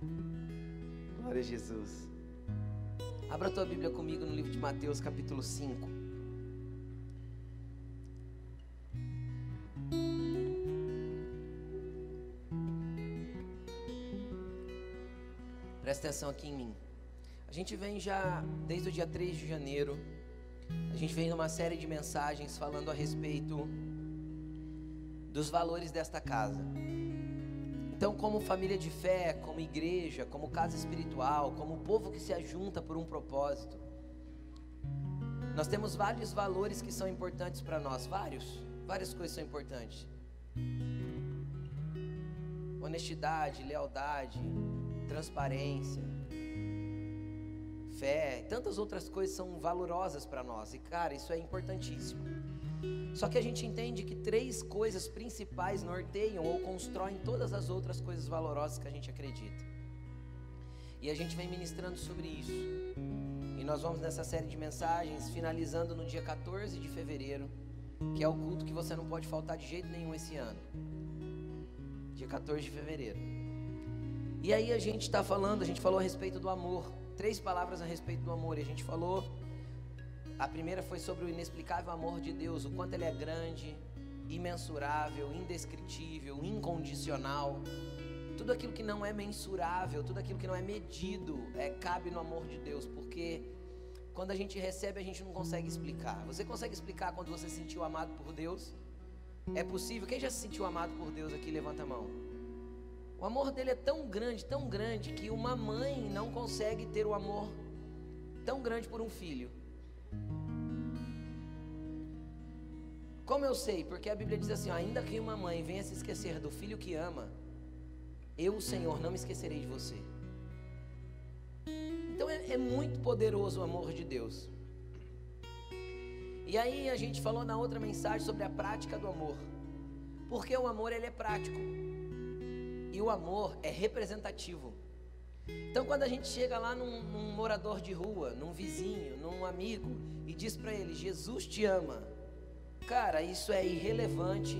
Glória a Jesus. Abra tua Bíblia comigo no livro de Mateus, capítulo 5. Presta atenção aqui em mim. A gente vem já desde o dia 3 de janeiro, a gente vem numa série de mensagens falando a respeito dos valores desta casa. Então, como família de fé, como igreja, como casa espiritual, como povo que se ajunta por um propósito, nós temos vários valores que são importantes para nós, vários, várias coisas são importantes. Honestidade, lealdade, transparência, fé, tantas outras coisas são valorosas para nós. E cara, isso é importantíssimo. Só que a gente entende que três coisas principais norteiam ou constroem todas as outras coisas valorosas que a gente acredita. E a gente vem ministrando sobre isso. E nós vamos nessa série de mensagens, finalizando no dia 14 de fevereiro, que é o culto que você não pode faltar de jeito nenhum esse ano. Dia 14 de fevereiro. E aí a gente está falando, a gente falou a respeito do amor. Três palavras a respeito do amor. E a gente falou a primeira foi sobre o inexplicável amor de Deus, o quanto ele é grande, imensurável, indescritível, incondicional. Tudo aquilo que não é mensurável, tudo aquilo que não é medido, é, cabe no amor de Deus, porque quando a gente recebe, a gente não consegue explicar. Você consegue explicar quando você se sentiu amado por Deus? É possível? Quem já se sentiu amado por Deus aqui, levanta a mão. O amor dele é tão grande, tão grande, que uma mãe não consegue ter o amor tão grande por um filho. Como eu sei? Porque a Bíblia diz assim: ó, ainda que uma mãe venha se esquecer do filho que ama, eu, o Senhor, não me esquecerei de você. Então é, é muito poderoso o amor de Deus. E aí a gente falou na outra mensagem sobre a prática do amor. Porque o amor ele é prático. E o amor é representativo. Então quando a gente chega lá num, num morador de rua, num vizinho, num amigo e diz para ele: Jesus te ama Cara, isso é irrelevante,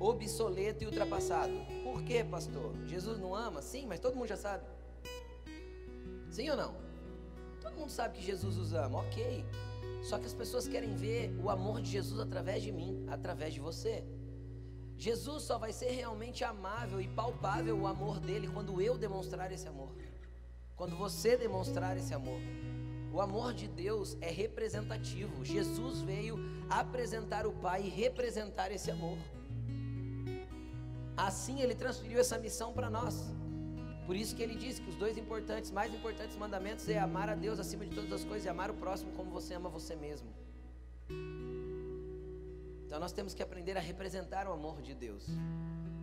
obsoleto e ultrapassado. Por quê, pastor? Jesus não ama? Sim, mas todo mundo já sabe. Sim ou não? Todo mundo sabe que Jesus os ama, ok. Só que as pessoas querem ver o amor de Jesus através de mim, através de você. Jesus só vai ser realmente amável e palpável o amor dele quando eu demonstrar esse amor. Quando você demonstrar esse amor. O amor de Deus é representativo. Jesus veio apresentar o Pai e representar esse amor. Assim ele transferiu essa missão para nós. Por isso que ele disse que os dois importantes, mais importantes mandamentos é amar a Deus acima de todas as coisas e amar o próximo como você ama você mesmo. Então nós temos que aprender a representar o amor de Deus.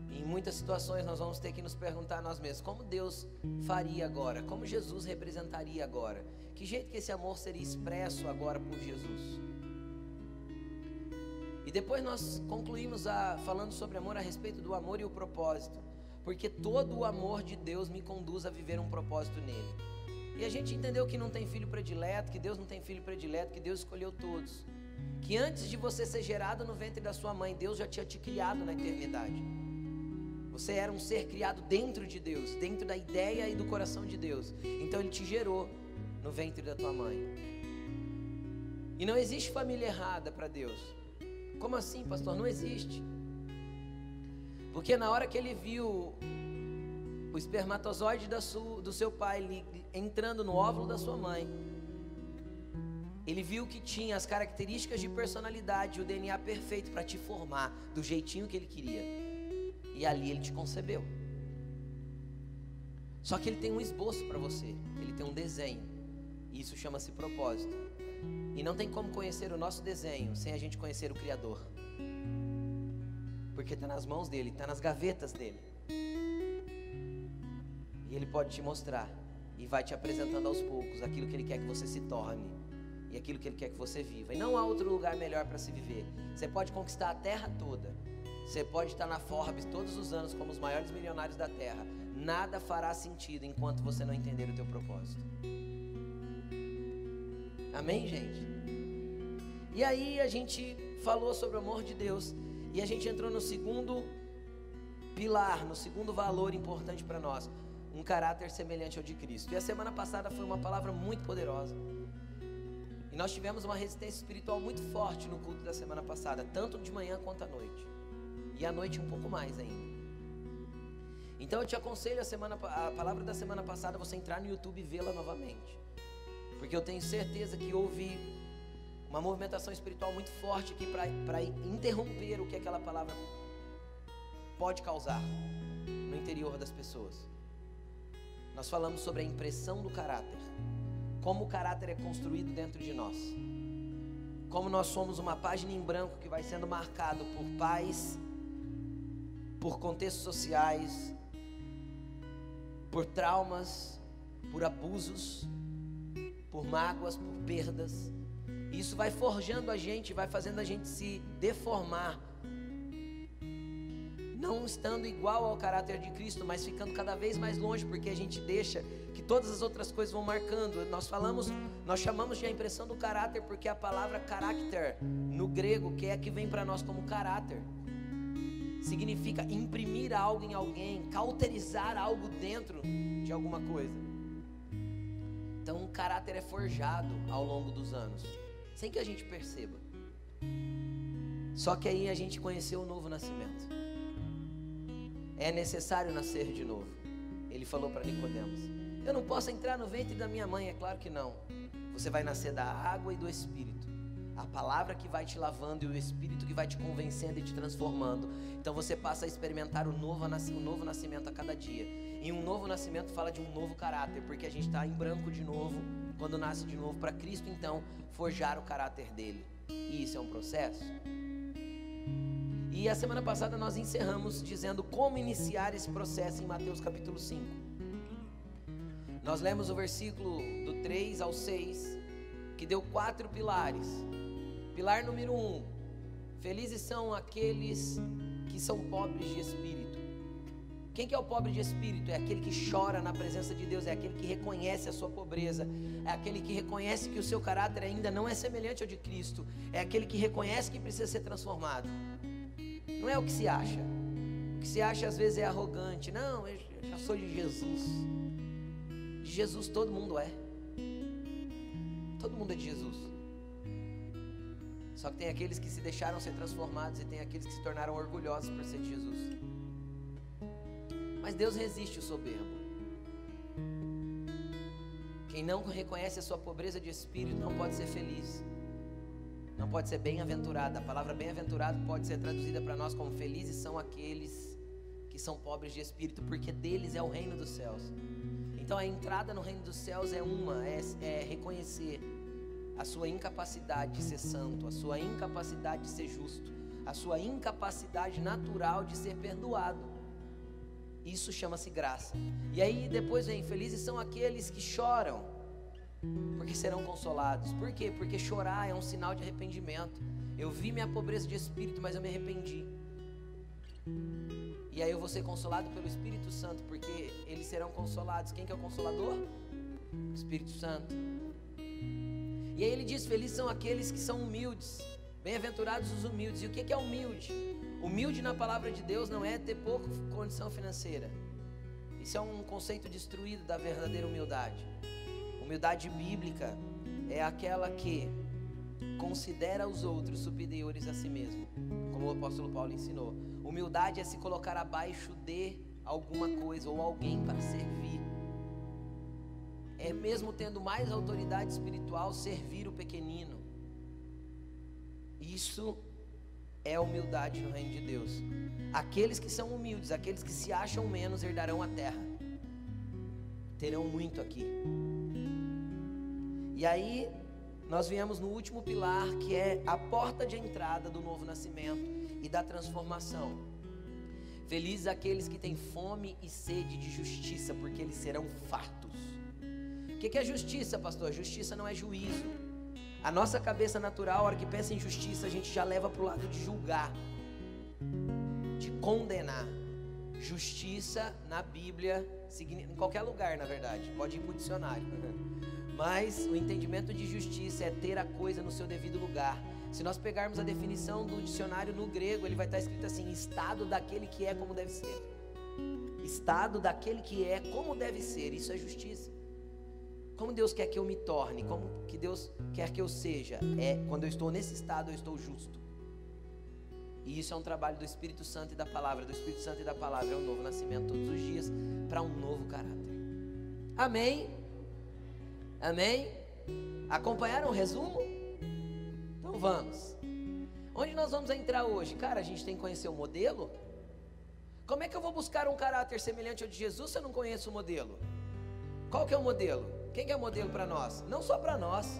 Em muitas situações nós vamos ter que nos perguntar a nós mesmos: como Deus faria agora? Como Jesus representaria agora? Que jeito que esse amor seria expresso agora por Jesus? E depois nós concluímos a, falando sobre amor a respeito do amor e o propósito, porque todo o amor de Deus me conduz a viver um propósito nele. E a gente entendeu que não tem filho predileto, que Deus não tem filho predileto, que Deus escolheu todos. Que antes de você ser gerado no ventre da sua mãe, Deus já tinha te criado na eternidade. Você era um ser criado dentro de Deus, dentro da ideia e do coração de Deus. Então Ele te gerou no ventre da tua mãe. E não existe família errada para Deus. Como assim, pastor? Não existe. Porque na hora que ele viu o espermatozoide do seu pai entrando no óvulo da sua mãe, ele viu que tinha as características de personalidade, o DNA perfeito para te formar do jeitinho que ele queria. E ali ele te concebeu. Só que ele tem um esboço para você, ele tem um desenho. E isso chama-se propósito. E não tem como conhecer o nosso desenho sem a gente conhecer o Criador. Porque está nas mãos dele, está nas gavetas dele. E ele pode te mostrar e vai te apresentando aos poucos aquilo que ele quer que você se torne e aquilo que ele quer que você viva. E não há outro lugar melhor para se viver. Você pode conquistar a terra toda, você pode estar na Forbes todos os anos como os maiores milionários da Terra. Nada fará sentido enquanto você não entender o teu propósito. Amém, gente? E aí a gente falou sobre o amor de Deus e a gente entrou no segundo pilar, no segundo valor importante para nós, um caráter semelhante ao de Cristo. E a semana passada foi uma palavra muito poderosa. Nós tivemos uma resistência espiritual muito forte no culto da semana passada, tanto de manhã quanto à noite. E à noite um pouco mais ainda. Então eu te aconselho a, semana, a palavra da semana passada você entrar no YouTube e vê-la novamente. Porque eu tenho certeza que houve uma movimentação espiritual muito forte aqui para interromper o que aquela palavra pode causar no interior das pessoas. Nós falamos sobre a impressão do caráter, como o caráter é construído dentro de nós, como nós somos uma página em branco que vai sendo marcado por pais, por contextos sociais, por traumas, por abusos, por mágoas, por perdas. Isso vai forjando a gente, vai fazendo a gente se deformar. Não estando igual ao caráter de Cristo, mas ficando cada vez mais longe, porque a gente deixa que todas as outras coisas vão marcando. Nós falamos, nós chamamos de a impressão do caráter, porque a palavra caráter no grego, que é que vem para nós como caráter, significa imprimir algo em alguém, cauterizar algo dentro de alguma coisa. Então, o caráter é forjado ao longo dos anos sem que a gente perceba. Só que aí a gente conheceu o novo nascimento. É necessário nascer de novo. Ele falou para Nicodemos: Eu não posso entrar no ventre da minha mãe, é claro que não. Você vai nascer da água e do espírito. A palavra que vai te lavando e o espírito que vai te convencendo e te transformando. Então você passa a experimentar o novo, o novo nascimento a cada dia. E um novo nascimento fala de um novo caráter, porque a gente está em branco de novo quando nasce de novo para Cristo, então forjar o caráter dele. E isso é um processo. E a semana passada nós encerramos dizendo como iniciar esse processo em Mateus capítulo 5. Nós lemos o versículo do 3 ao 6, que deu quatro pilares. Pilar número 1: um, Felizes são aqueles que são pobres de espírito quem que é o pobre de espírito? É aquele que chora na presença de Deus, é aquele que reconhece a sua pobreza, é aquele que reconhece que o seu caráter ainda não é semelhante ao de Cristo, é aquele que reconhece que precisa ser transformado. Não é o que se acha. O que se acha às vezes é arrogante. Não, eu já sou de Jesus. De Jesus todo mundo é. Todo mundo é de Jesus. Só que tem aqueles que se deixaram ser transformados e tem aqueles que se tornaram orgulhosos por ser de Jesus. Mas Deus resiste o soberbo. Quem não reconhece a sua pobreza de espírito não pode ser feliz. Pode ser bem-aventurado. A palavra bem-aventurado pode ser traduzida para nós como felizes são aqueles que são pobres de espírito, porque deles é o reino dos céus. Então a entrada no reino dos céus é uma, é, é reconhecer a sua incapacidade de ser santo, a sua incapacidade de ser justo, a sua incapacidade natural de ser perdoado. Isso chama-se graça. E aí depois vem: felizes são aqueles que choram, porque serão consolados. Por quê? Porque chorar é um sinal de arrependimento. Eu vi minha pobreza de espírito, mas eu me arrependi. E aí eu vou ser consolado pelo Espírito Santo, porque eles serão consolados. Quem que é o consolador? O Espírito Santo. E aí ele diz: Felizes são aqueles que são humildes. Bem-aventurados os humildes. E o que é humilde? Humilde na palavra de Deus não é ter pouca condição financeira. Isso é um conceito destruído da verdadeira humildade. Humildade bíblica é aquela que considera os outros superiores a si mesmo, como o apóstolo Paulo ensinou. Humildade é se colocar abaixo de alguma coisa ou alguém para servir. É mesmo tendo mais autoridade espiritual servir o pequenino. Isso é humildade no reino de Deus. Aqueles que são humildes, aqueles que se acham menos, herdarão a terra. Terão muito aqui. E aí, nós viemos no último pilar, que é a porta de entrada do novo nascimento e da transformação. Felizes aqueles que têm fome e sede de justiça, porque eles serão fartos. O que é justiça, pastor? Justiça não é juízo. A nossa cabeça natural, a hora que pensa em justiça, a gente já leva para o lado de julgar, de condenar. Justiça na Bíblia, em qualquer lugar, na verdade, pode ir para o dicionário. Mas o entendimento de justiça é ter a coisa no seu devido lugar. Se nós pegarmos a definição do dicionário no grego, ele vai estar escrito assim: estado daquele que é como deve ser. estado daquele que é, como deve ser. Isso é justiça. Como Deus quer que eu me torne, como que Deus quer que eu seja, é quando eu estou nesse estado eu estou justo. E isso é um trabalho do Espírito Santo e da palavra, do Espírito Santo e da palavra, é um novo nascimento todos os dias para um novo caráter. Amém? Amém? Acompanharam o resumo? Então vamos. Onde nós vamos entrar hoje? Cara, a gente tem que conhecer o modelo. Como é que eu vou buscar um caráter semelhante ao de Jesus se eu não conheço o modelo? Qual que é o modelo? Quem é modelo para nós? Não só para nós.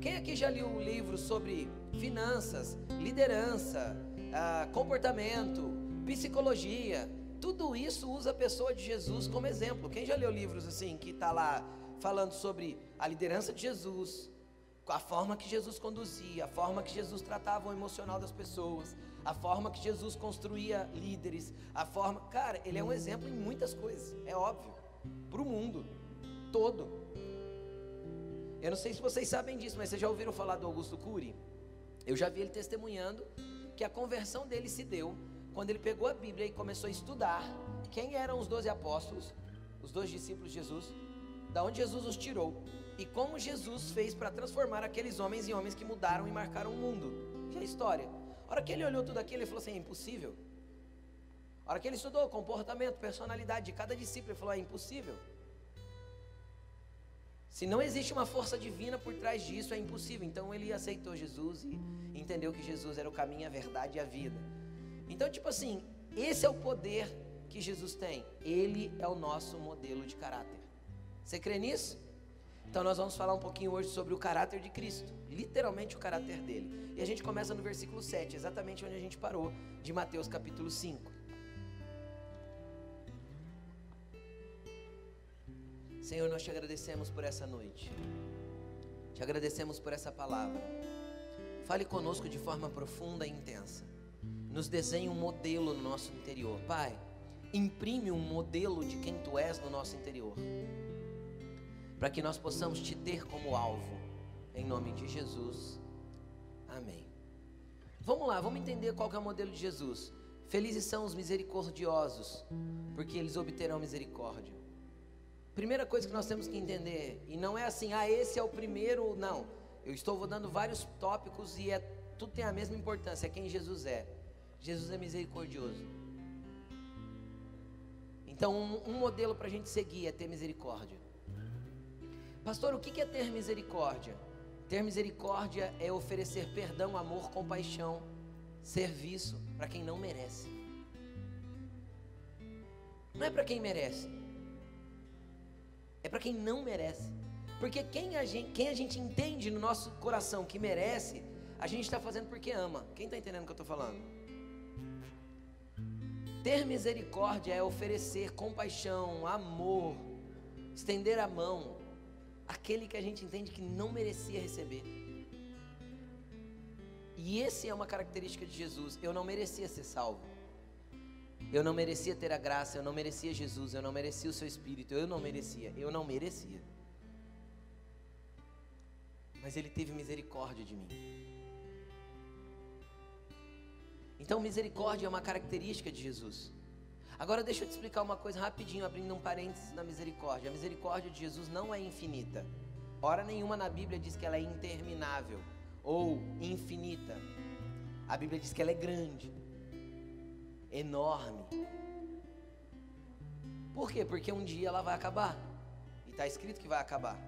Quem aqui já leu um livro sobre finanças, liderança, ah, comportamento, psicologia? Tudo isso usa a pessoa de Jesus como exemplo. Quem já leu livros assim que está lá falando sobre a liderança de Jesus, a forma que Jesus conduzia, a forma que Jesus tratava o emocional das pessoas, a forma que Jesus construía líderes, a forma. Cara, ele é um exemplo em muitas coisas, é óbvio, para o mundo todo. Eu não sei se vocês sabem disso, mas vocês já ouviram falar do Augusto Cury? Eu já vi ele testemunhando que a conversão dele se deu quando ele pegou a Bíblia e começou a estudar quem eram os doze apóstolos, os dois discípulos de Jesus, da onde Jesus os tirou e como Jesus fez para transformar aqueles homens em homens que mudaram e marcaram o mundo. É a história. A hora que ele olhou tudo aquilo, ele falou assim: é impossível. A hora que ele estudou comportamento, personalidade de cada discípulo, ele falou: é impossível. Se não existe uma força divina por trás disso, é impossível. Então ele aceitou Jesus e entendeu que Jesus era o caminho, a verdade e a vida. Então, tipo assim, esse é o poder que Jesus tem. Ele é o nosso modelo de caráter. Você crê nisso? Então nós vamos falar um pouquinho hoje sobre o caráter de Cristo, literalmente o caráter dele. E a gente começa no versículo 7, exatamente onde a gente parou, de Mateus capítulo 5. Senhor, nós te agradecemos por essa noite. Te agradecemos por essa palavra. Fale conosco de forma profunda e intensa. Nos desenhe um modelo no nosso interior. Pai, imprime um modelo de quem tu és no nosso interior. Para que nós possamos te ter como alvo. Em nome de Jesus. Amém. Vamos lá, vamos entender qual é o modelo de Jesus. Felizes são os misericordiosos, porque eles obterão misericórdia. Primeira coisa que nós temos que entender, e não é assim, ah, esse é o primeiro, não. Eu estou dando vários tópicos e é, tudo tem a mesma importância, é quem Jesus é. Jesus é misericordioso. Então, um, um modelo para a gente seguir é ter misericórdia. Pastor, o que é ter misericórdia? Ter misericórdia é oferecer perdão, amor, compaixão, serviço para quem não merece. Não é para quem merece é para quem não merece. Porque quem a, gente, quem a gente entende no nosso coração que merece, a gente está fazendo porque ama. Quem está entendendo o que eu estou falando? Ter misericórdia é oferecer compaixão, amor, estender a mão àquele que a gente entende que não merecia receber. E esse é uma característica de Jesus. Eu não merecia ser salvo. Eu não merecia ter a graça, eu não merecia Jesus, eu não merecia o seu espírito, eu não merecia, eu não merecia. Mas ele teve misericórdia de mim. Então, misericórdia é uma característica de Jesus. Agora, deixa eu te explicar uma coisa rapidinho, abrindo um parênteses na misericórdia. A misericórdia de Jesus não é infinita. Hora nenhuma na Bíblia diz que ela é interminável ou infinita. A Bíblia diz que ela é grande enorme. Por quê? Porque um dia ela vai acabar. E está escrito que vai acabar.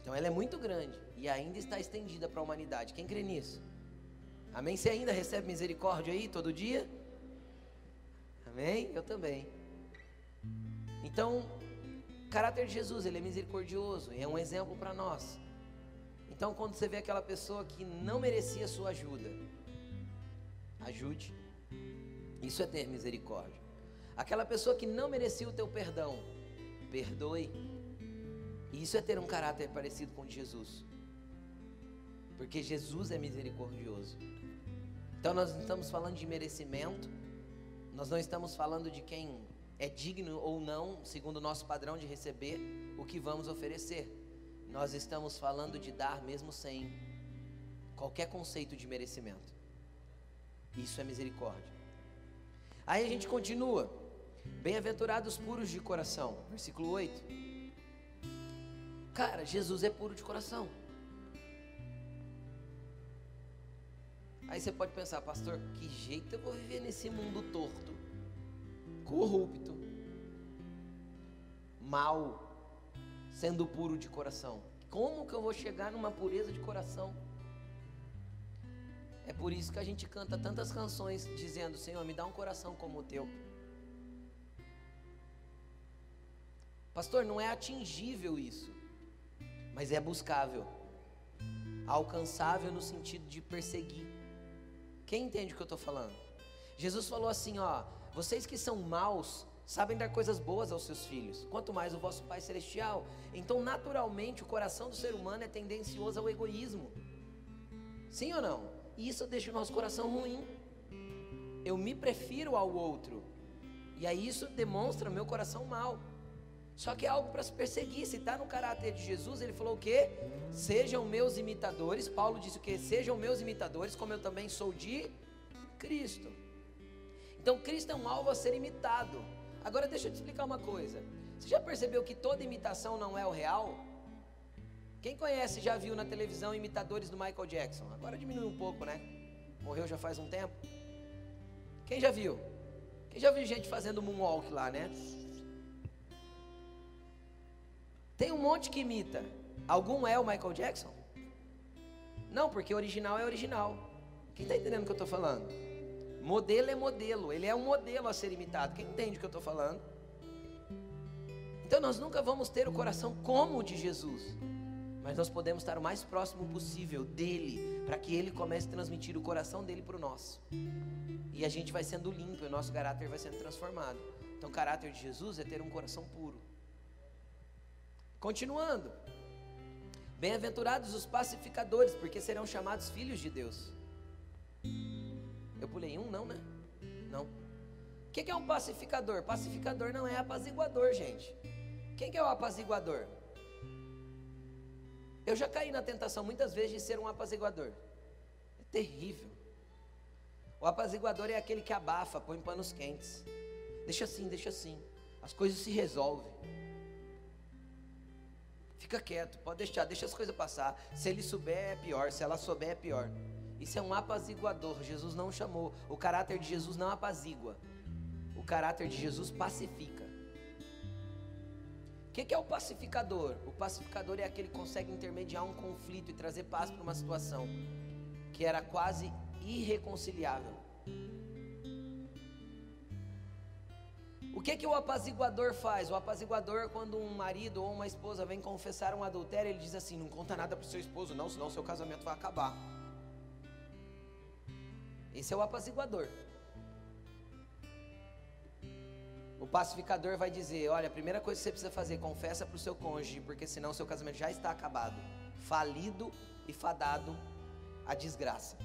Então ela é muito grande e ainda está estendida para a humanidade. Quem crê nisso? Amém? Você ainda recebe misericórdia aí todo dia? Amém? Eu também. Então, o caráter de Jesus, ele é misericordioso e é um exemplo para nós. Então, quando você vê aquela pessoa que não merecia sua ajuda, ajude. Isso é ter misericórdia. Aquela pessoa que não merecia o teu perdão, perdoe. Isso é ter um caráter parecido com Jesus. Porque Jesus é misericordioso. Então nós não estamos falando de merecimento, nós não estamos falando de quem é digno ou não, segundo o nosso padrão de receber o que vamos oferecer. Nós estamos falando de dar mesmo sem qualquer conceito de merecimento. Isso é misericórdia. Aí a gente continua. Bem-aventurados puros de coração, versículo 8. Cara, Jesus é puro de coração. Aí você pode pensar, pastor, que jeito eu vou viver nesse mundo torto, corrupto, mal, sendo puro de coração? Como que eu vou chegar numa pureza de coração? É por isso que a gente canta tantas canções dizendo: Senhor, me dá um coração como o teu. Pastor, não é atingível isso, mas é buscável, alcançável no sentido de perseguir. Quem entende o que eu estou falando? Jesus falou assim: ó, vocês que são maus sabem dar coisas boas aos seus filhos, quanto mais o vosso Pai Celestial. Então, naturalmente, o coração do ser humano é tendencioso ao egoísmo. Sim ou não? E isso deixa o nosso coração ruim. Eu me prefiro ao outro. E aí isso demonstra meu coração mal. Só que é algo para se perseguir. Se está no caráter de Jesus, ele falou o quê? Sejam meus imitadores. Paulo disse o quê? Sejam meus imitadores, como eu também sou de Cristo. Então Cristo é um alvo a ser imitado. Agora deixa eu te explicar uma coisa. Você já percebeu que toda imitação não é o real? Quem conhece já viu na televisão imitadores do Michael Jackson? Agora diminui um pouco, né? Morreu já faz um tempo. Quem já viu? Quem já viu gente fazendo moonwalk lá, né? Tem um monte que imita. Algum é o Michael Jackson? Não, porque original é original. Quem está entendendo o que eu estou falando? Modelo é modelo, ele é um modelo a ser imitado. Quem entende o que eu estou falando? Então nós nunca vamos ter o coração como o de Jesus mas nós podemos estar o mais próximo possível dele, para que ele comece a transmitir o coração dele para o nosso. E a gente vai sendo limpo, o nosso caráter vai sendo transformado. Então, o caráter de Jesus é ter um coração puro. Continuando. Bem-aventurados os pacificadores, porque serão chamados filhos de Deus. Eu pulei um, não, né? Não. O que é um pacificador? Pacificador não é apaziguador, gente. Quem que é o apaziguador? Eu já caí na tentação muitas vezes de ser um apaziguador. É terrível. O apaziguador é aquele que abafa, põe panos quentes. Deixa assim, deixa assim. As coisas se resolvem. Fica quieto, pode deixar, deixa as coisas passar. Se ele souber é pior, se ela souber é pior. Isso é um apaziguador. Jesus não chamou. O caráter de Jesus não apazigua. O caráter de Jesus pacifica que, que é o pacificador? O pacificador é aquele que consegue intermediar um conflito e trazer paz para uma situação que era quase irreconciliável. O que que o apaziguador faz? O apaziguador, quando um marido ou uma esposa vem confessar um adultério, ele diz assim: não conta nada para o seu esposo, não, senão seu casamento vai acabar. Esse é o apaziguador. O pacificador vai dizer: olha, a primeira coisa que você precisa fazer, confessa para o seu cônjuge, porque senão seu casamento já está acabado, falido e fadado à desgraça.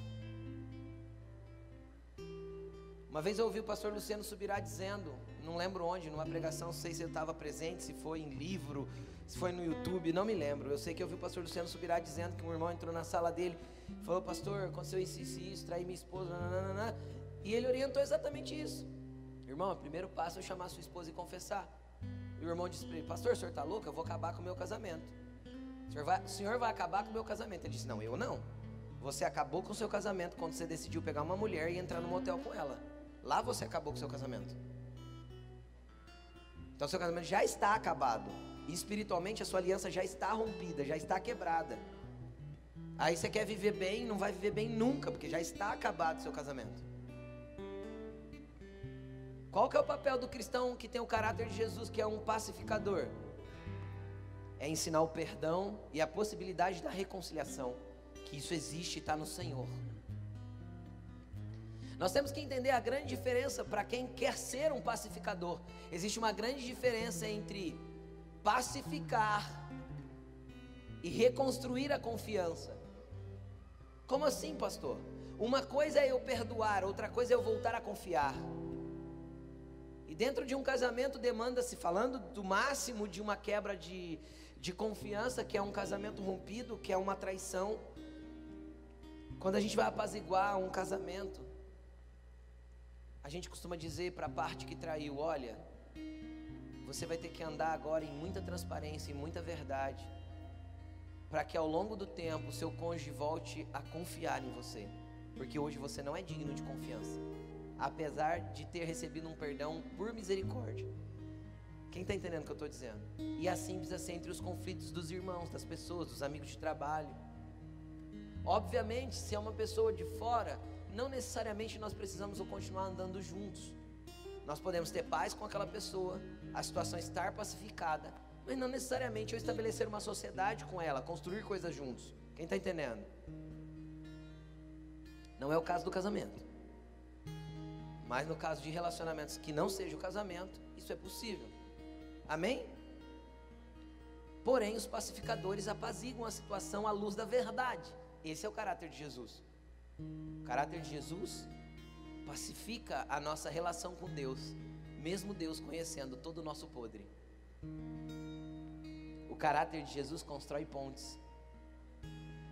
Uma vez eu ouvi o pastor Luciano Subirá dizendo, não lembro onde, numa pregação, não sei se eu estava presente, se foi em livro, se foi no YouTube, não me lembro. Eu sei que eu ouvi o pastor Luciano Subirá dizendo que um irmão entrou na sala dele, falou: Pastor, aconteceu isso, isso, isso, traí minha esposa, nananana, e ele orientou exatamente isso. Irmão, o primeiro passo é chamar sua esposa e confessar. E o irmão disse para ele: Pastor, o senhor está louco? Eu vou acabar com o meu casamento. O senhor, vai, o senhor vai acabar com o meu casamento. Ele disse: Não, eu não. Você acabou com o seu casamento quando você decidiu pegar uma mulher e entrar no motel com ela. Lá você acabou com o seu casamento. Então seu casamento já está acabado. E espiritualmente a sua aliança já está rompida, já está quebrada. Aí você quer viver bem, não vai viver bem nunca, porque já está acabado o seu casamento. Qual que é o papel do cristão que tem o caráter de Jesus, que é um pacificador? É ensinar o perdão e a possibilidade da reconciliação, que isso existe e está no Senhor. Nós temos que entender a grande diferença para quem quer ser um pacificador. Existe uma grande diferença entre pacificar e reconstruir a confiança. Como assim, pastor? Uma coisa é eu perdoar, outra coisa é eu voltar a confiar. E dentro de um casamento demanda-se, falando do máximo de uma quebra de, de confiança, que é um casamento rompido, que é uma traição. Quando a gente vai apaziguar um casamento, a gente costuma dizer para a parte que traiu: olha, você vai ter que andar agora em muita transparência e muita verdade, para que ao longo do tempo seu cônjuge volte a confiar em você, porque hoje você não é digno de confiança, apesar de ter recebido um perdão por misericórdia. Quem está entendendo o que eu estou dizendo? E assim precisa ser entre os conflitos dos irmãos, das pessoas, dos amigos de trabalho. Obviamente, se é uma pessoa de fora, não necessariamente nós precisamos continuar andando juntos. Nós podemos ter paz com aquela pessoa, a situação estar pacificada, mas não necessariamente eu estabelecer uma sociedade com ela, construir coisas juntos. Quem está entendendo? Não é o caso do casamento. Mas no caso de relacionamentos que não seja o casamento, isso é possível. Amém? Porém, os pacificadores apaziguam a situação à luz da verdade. Esse é o caráter de Jesus. O caráter de Jesus pacifica a nossa relação com Deus, mesmo Deus conhecendo todo o nosso podre. O caráter de Jesus constrói pontes,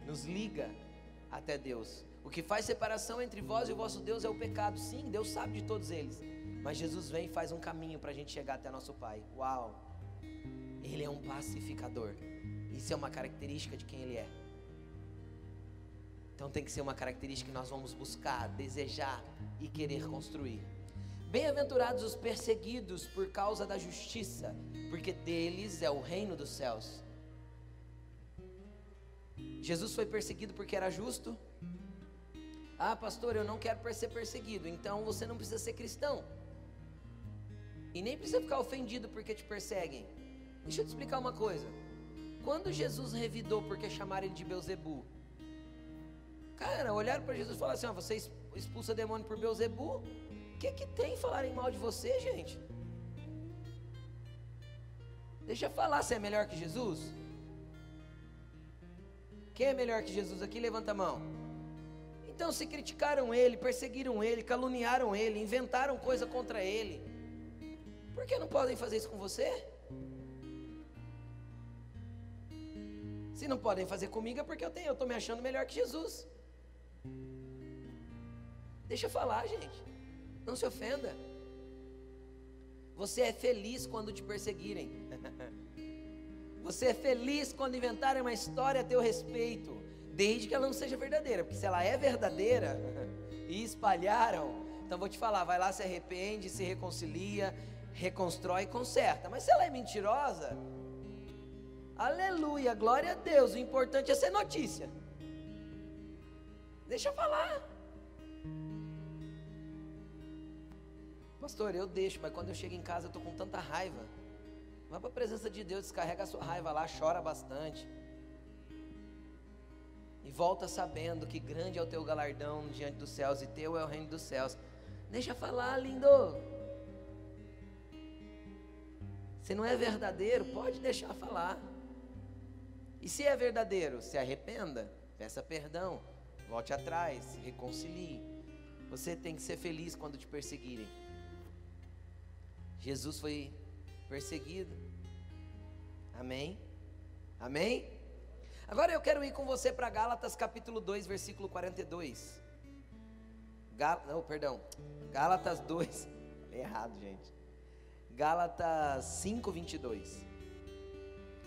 nos liga até Deus. O que faz separação entre vós e o vosso Deus é o pecado. Sim, Deus sabe de todos eles. Mas Jesus vem e faz um caminho para a gente chegar até nosso Pai. Uau! Ele é um pacificador. Isso é uma característica de quem Ele é. Então tem que ser uma característica que nós vamos buscar, desejar e querer construir. Bem-aventurados os perseguidos por causa da justiça, porque deles é o reino dos céus. Jesus foi perseguido porque era justo? Ah, pastor, eu não quero ser perseguido, então você não precisa ser cristão. E nem precisa ficar ofendido porque te perseguem. Deixa eu te explicar uma coisa. Quando Jesus revidou porque chamaram ele de Beuzebu, cara, olharam para Jesus e falaram assim: ó, você expulsa demônio por Beuzebu? O que, que tem falarem mal de você, gente? Deixa eu falar, você é melhor que Jesus? Quem é melhor que Jesus aqui? Levanta a mão. Então, se criticaram ele, perseguiram ele, caluniaram ele, inventaram coisa contra ele, por que não podem fazer isso com você? Se não podem fazer comigo é porque eu tenho, eu estou me achando melhor que Jesus. Deixa eu falar, gente. Não se ofenda. Você é feliz quando te perseguirem. Você é feliz quando inventarem uma história a teu respeito, desde que ela não seja verdadeira, porque se ela é verdadeira e espalharam, então vou te falar, vai lá, se arrepende, se reconcilia, reconstrói e conserta. Mas se ela é mentirosa, aleluia, glória a Deus. O importante é ser notícia. Deixa eu falar. Pastor, eu deixo, mas quando eu chego em casa eu estou com tanta raiva. Vá para a presença de Deus, descarrega a sua raiva lá, chora bastante. E volta sabendo que grande é o teu galardão diante dos céus e teu é o reino dos céus. Deixa falar, lindo. Se não é verdadeiro, pode deixar falar. E se é verdadeiro, se arrependa, peça perdão, volte atrás, reconcilie. Você tem que ser feliz quando te perseguirem. Jesus foi perseguido. Amém? Amém? Agora eu quero ir com você para Gálatas capítulo 2, versículo 42. Gal... Não, perdão. Gálatas 2. Errado, gente. Gálatas 5, 22.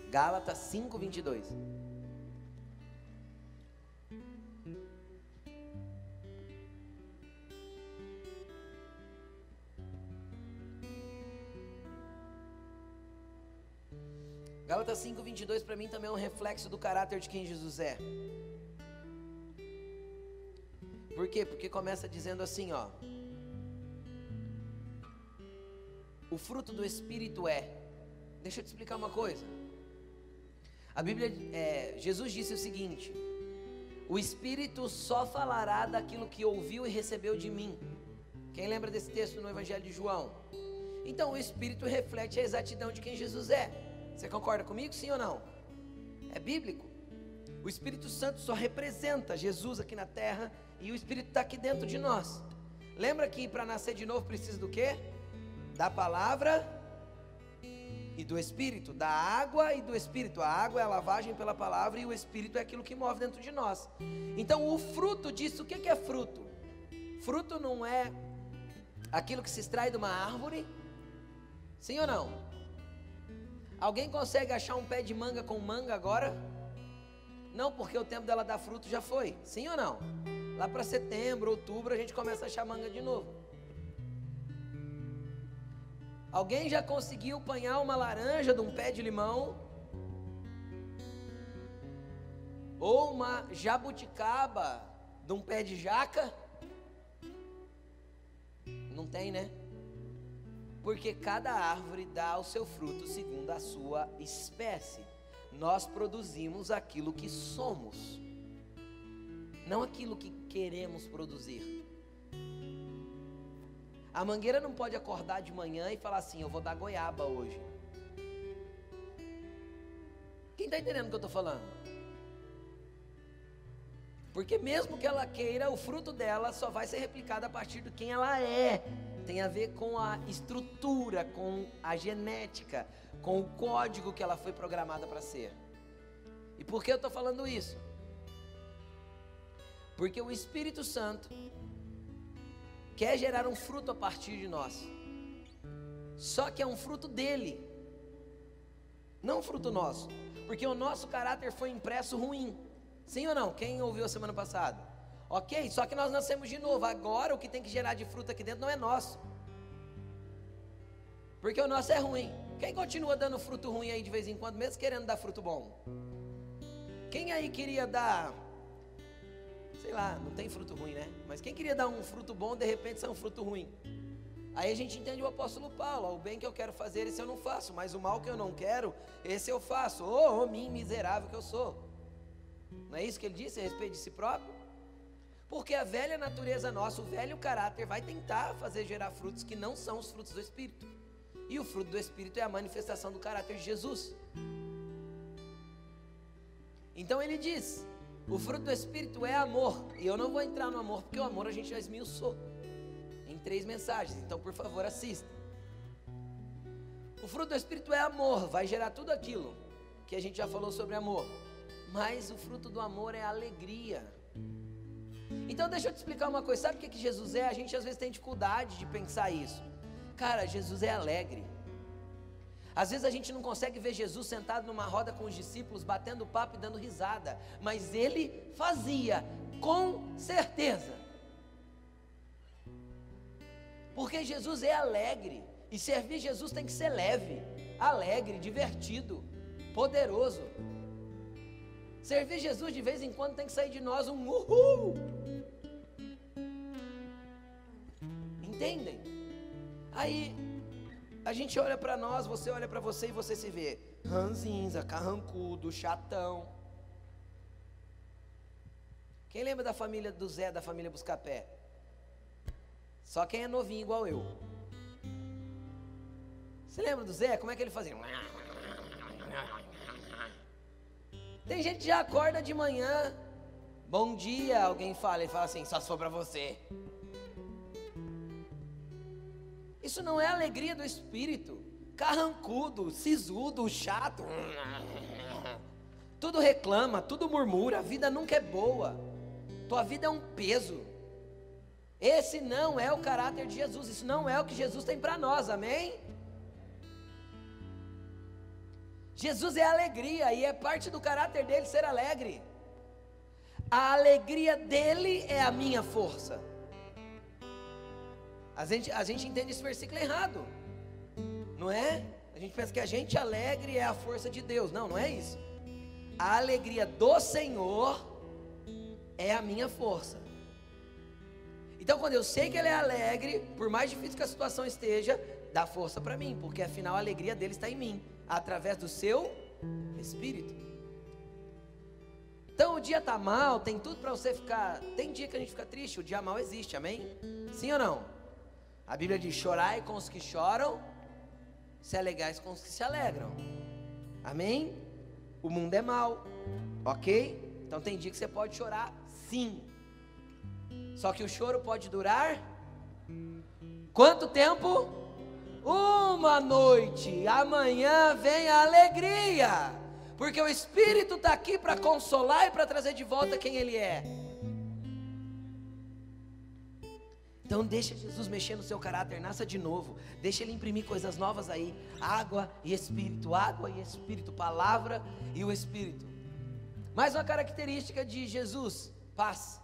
Gálatas 5, 22. Gálatas 5, 22 para mim também é um reflexo do caráter de quem Jesus é. Por quê? Porque começa dizendo assim, ó. O fruto do Espírito é. Deixa eu te explicar uma coisa. A Bíblia, é, Jesus disse o seguinte: O Espírito só falará daquilo que ouviu e recebeu de mim. Quem lembra desse texto no Evangelho de João? Então, o Espírito reflete a exatidão de quem Jesus é. Você concorda comigo, sim ou não? É bíblico. O Espírito Santo só representa Jesus aqui na terra e o Espírito está aqui dentro de nós. Lembra que para nascer de novo precisa do quê? da palavra e do espírito, da água e do espírito. A água é a lavagem pela palavra e o espírito é aquilo que move dentro de nós. Então, o fruto disso, o que é fruto? Fruto não é aquilo que se extrai de uma árvore? Sim ou não? Alguém consegue achar um pé de manga com manga agora? Não, porque o tempo dela dar fruto já foi. Sim ou não? Lá para setembro, outubro, a gente começa a achar manga de novo. Alguém já conseguiu apanhar uma laranja de um pé de limão? Ou uma jabuticaba de um pé de jaca? Não tem, né? Porque cada árvore dá o seu fruto segundo a sua espécie. Nós produzimos aquilo que somos, não aquilo que queremos produzir. A mangueira não pode acordar de manhã e falar assim: Eu vou dar goiaba hoje. Quem está entendendo o que eu estou falando? Porque mesmo que ela queira, o fruto dela só vai ser replicado a partir de quem ela é. Tem a ver com a estrutura, com a genética, com o código que ela foi programada para ser. E por que eu estou falando isso? Porque o Espírito Santo quer gerar um fruto a partir de nós. Só que é um fruto dele, não um fruto nosso. Porque o nosso caráter foi impresso ruim. Sim ou não? Quem ouviu a semana passada? Ok, só que nós nascemos de novo. Agora o que tem que gerar de fruto aqui dentro não é nosso. Porque o nosso é ruim. Quem continua dando fruto ruim aí de vez em quando, mesmo querendo dar fruto bom? Quem aí queria dar. Sei lá, não tem fruto ruim, né? Mas quem queria dar um fruto bom, de repente sai um fruto ruim. Aí a gente entende o apóstolo Paulo: o bem que eu quero fazer, esse eu não faço, mas o mal que eu não quero, esse eu faço. Ô, oh, oh, mim miserável que eu sou. Não é isso que ele disse a respeito de si próprio? Porque a velha natureza nossa, o velho caráter, vai tentar fazer gerar frutos que não são os frutos do Espírito. E o fruto do Espírito é a manifestação do caráter de Jesus. Então ele diz: o fruto do Espírito é amor. E eu não vou entrar no amor, porque o amor a gente já esmiuçou em três mensagens. Então, por favor, assista. O fruto do Espírito é amor, vai gerar tudo aquilo que a gente já falou sobre amor. Mas o fruto do amor é alegria. Então, deixa eu te explicar uma coisa: sabe o que Jesus é? A gente às vezes tem dificuldade de pensar isso. Cara, Jesus é alegre. Às vezes a gente não consegue ver Jesus sentado numa roda com os discípulos, batendo papo e dando risada, mas ele fazia, com certeza. Porque Jesus é alegre, e servir Jesus tem que ser leve, alegre, divertido, poderoso. Servir Jesus de vez em quando tem que sair de nós um uhul. Entendem? Aí a gente olha para nós, você olha para você e você se vê ranzinza, carrancudo, chatão. Quem lembra da família do Zé, da família Buscapé? Só quem é novinho igual eu. Você lembra do Zé? Como é que ele fazia? Tem gente que já acorda de manhã, bom dia, alguém fala, ele fala assim, só for para você. Isso não é alegria do espírito. Carrancudo, sisudo, chato. Tudo reclama, tudo murmura, a vida nunca é boa. Tua vida é um peso. Esse não é o caráter de Jesus, isso não é o que Jesus tem para nós, amém? Jesus é alegria e é parte do caráter dele ser alegre. A alegria dele é a minha força. A gente, a gente entende esse versículo errado, não é? A gente pensa que a gente alegre é a força de Deus. Não, não é isso. A alegria do Senhor é a minha força. Então, quando eu sei que Ele é alegre, por mais difícil que a situação esteja, dá força para mim, porque afinal a alegria dele está em mim, através do seu Espírito. Então, o dia está mal, tem tudo para você ficar. Tem dia que a gente fica triste, o dia mal existe, amém? Sim ou não? A Bíblia diz: chorai com os que choram, se alegais com os que se alegram. Amém? O mundo é mal, ok? Então tem dia que você pode chorar, sim. Só que o choro pode durar quanto tempo? Uma noite. Amanhã vem a alegria, porque o Espírito está aqui para consolar e para trazer de volta quem Ele é. Então deixa Jesus mexer no seu caráter, nasça de novo. Deixa ele imprimir coisas novas aí. Água e espírito, água e espírito, palavra e o espírito. Mais uma característica de Jesus, paz.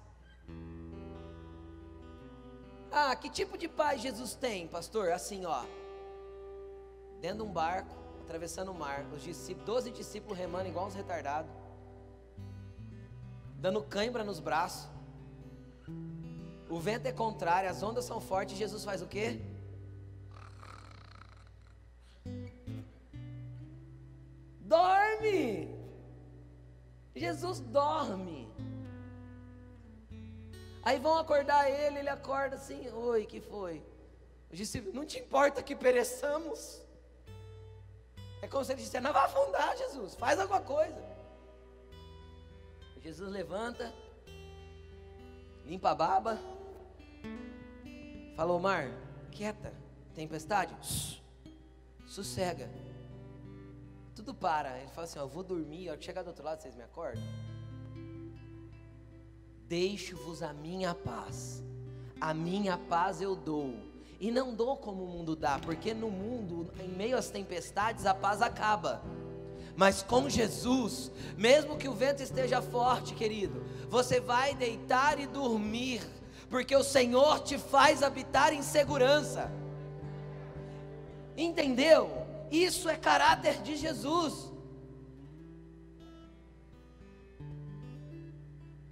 Ah, que tipo de paz Jesus tem, pastor? Assim, ó. Dentro de um barco, atravessando o mar, os discípulos, 12 discípulos remando igual uns retardados, dando cãibra nos braços. O vento é contrário, as ondas são fortes, Jesus faz o quê? Dorme! Jesus dorme. Aí vão acordar ele, ele acorda assim: Oi, que foi? Os não te importa que pereçamos? É como se ele dissesse: Não vai afundar, Jesus, faz alguma coisa. Jesus levanta, limpa a baba, falou: Mar, quieta, tempestade, sossega. Tudo para. Ele fala assim: ó, Eu vou dormir, a chegar do outro lado, vocês me acordam? Deixo-vos a minha paz, a minha paz eu dou, e não dou como o mundo dá, porque no mundo, em meio às tempestades, a paz acaba. Mas com Jesus, mesmo que o vento esteja forte, querido, você vai deitar e dormir, porque o Senhor te faz habitar em segurança. Entendeu? Isso é caráter de Jesus.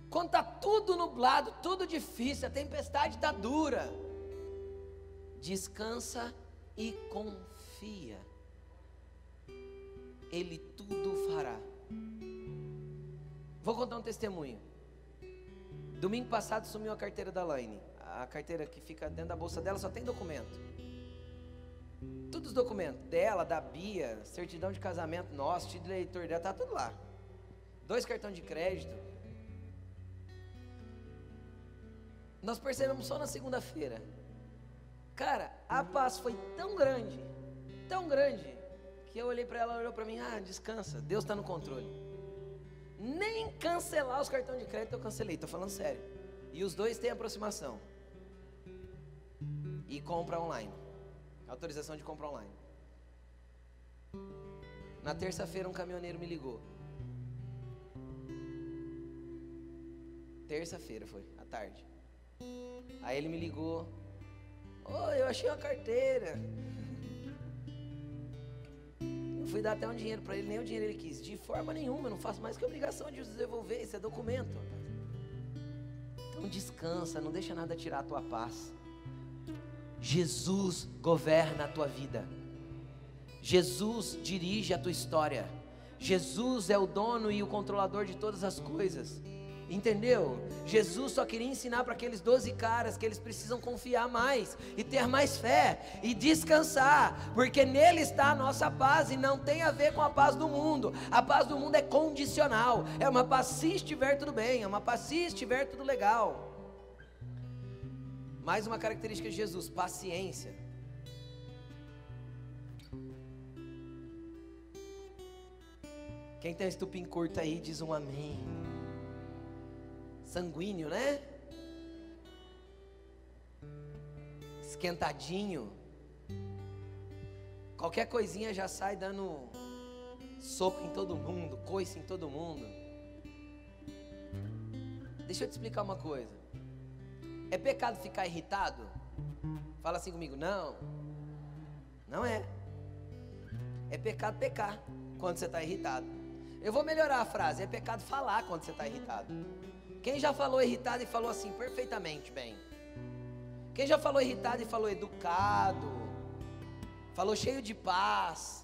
Quando está tudo nublado, tudo difícil, a tempestade está dura, descansa e confia. Ele tudo fará. Vou contar um testemunho. Domingo passado sumiu a carteira da Laine. A carteira que fica dentro da bolsa dela só tem documento. Todos os documentos dela, da Bia, certidão de casamento nosso, título de eleitor dela, tá tudo lá. Dois cartões de crédito. Nós percebemos só na segunda-feira. Cara, a paz foi tão grande, tão grande, que eu olhei para ela, ela olhou para mim, ah, descansa, Deus está no controle. Nem cancelar os cartões de crédito eu cancelei, estou falando sério. E os dois têm aproximação. E compra online. Autorização de compra online. Na terça-feira um caminhoneiro me ligou. Terça-feira foi, à tarde. Aí ele me ligou. Oh, eu achei uma carteira. Fui dar até um dinheiro para ele, nem o dinheiro ele quis. De forma nenhuma, eu não faço mais que obrigação de devolver, isso é documento. Então descansa, não deixa nada tirar a tua paz. Jesus governa a tua vida. Jesus dirige a tua história. Jesus é o dono e o controlador de todas as coisas. Entendeu? Jesus só queria ensinar para aqueles 12 caras que eles precisam confiar mais e ter mais fé e descansar, porque nele está a nossa paz e não tem a ver com a paz do mundo. A paz do mundo é condicional, é uma paz se estiver tudo bem, é uma paz se estiver tudo legal. Mais uma característica de Jesus: paciência. Quem tem estupim curto aí diz um amém sanguíneo, né? Esquentadinho. Qualquer coisinha já sai dando soco em todo mundo, coice em todo mundo. Deixa eu te explicar uma coisa. É pecado ficar irritado? Fala assim comigo, não. Não é. É pecado pecar quando você está irritado. Eu vou melhorar a frase. É pecado falar quando você está irritado. Quem já falou irritado e falou assim perfeitamente bem? Quem já falou irritado e falou educado? Falou cheio de paz,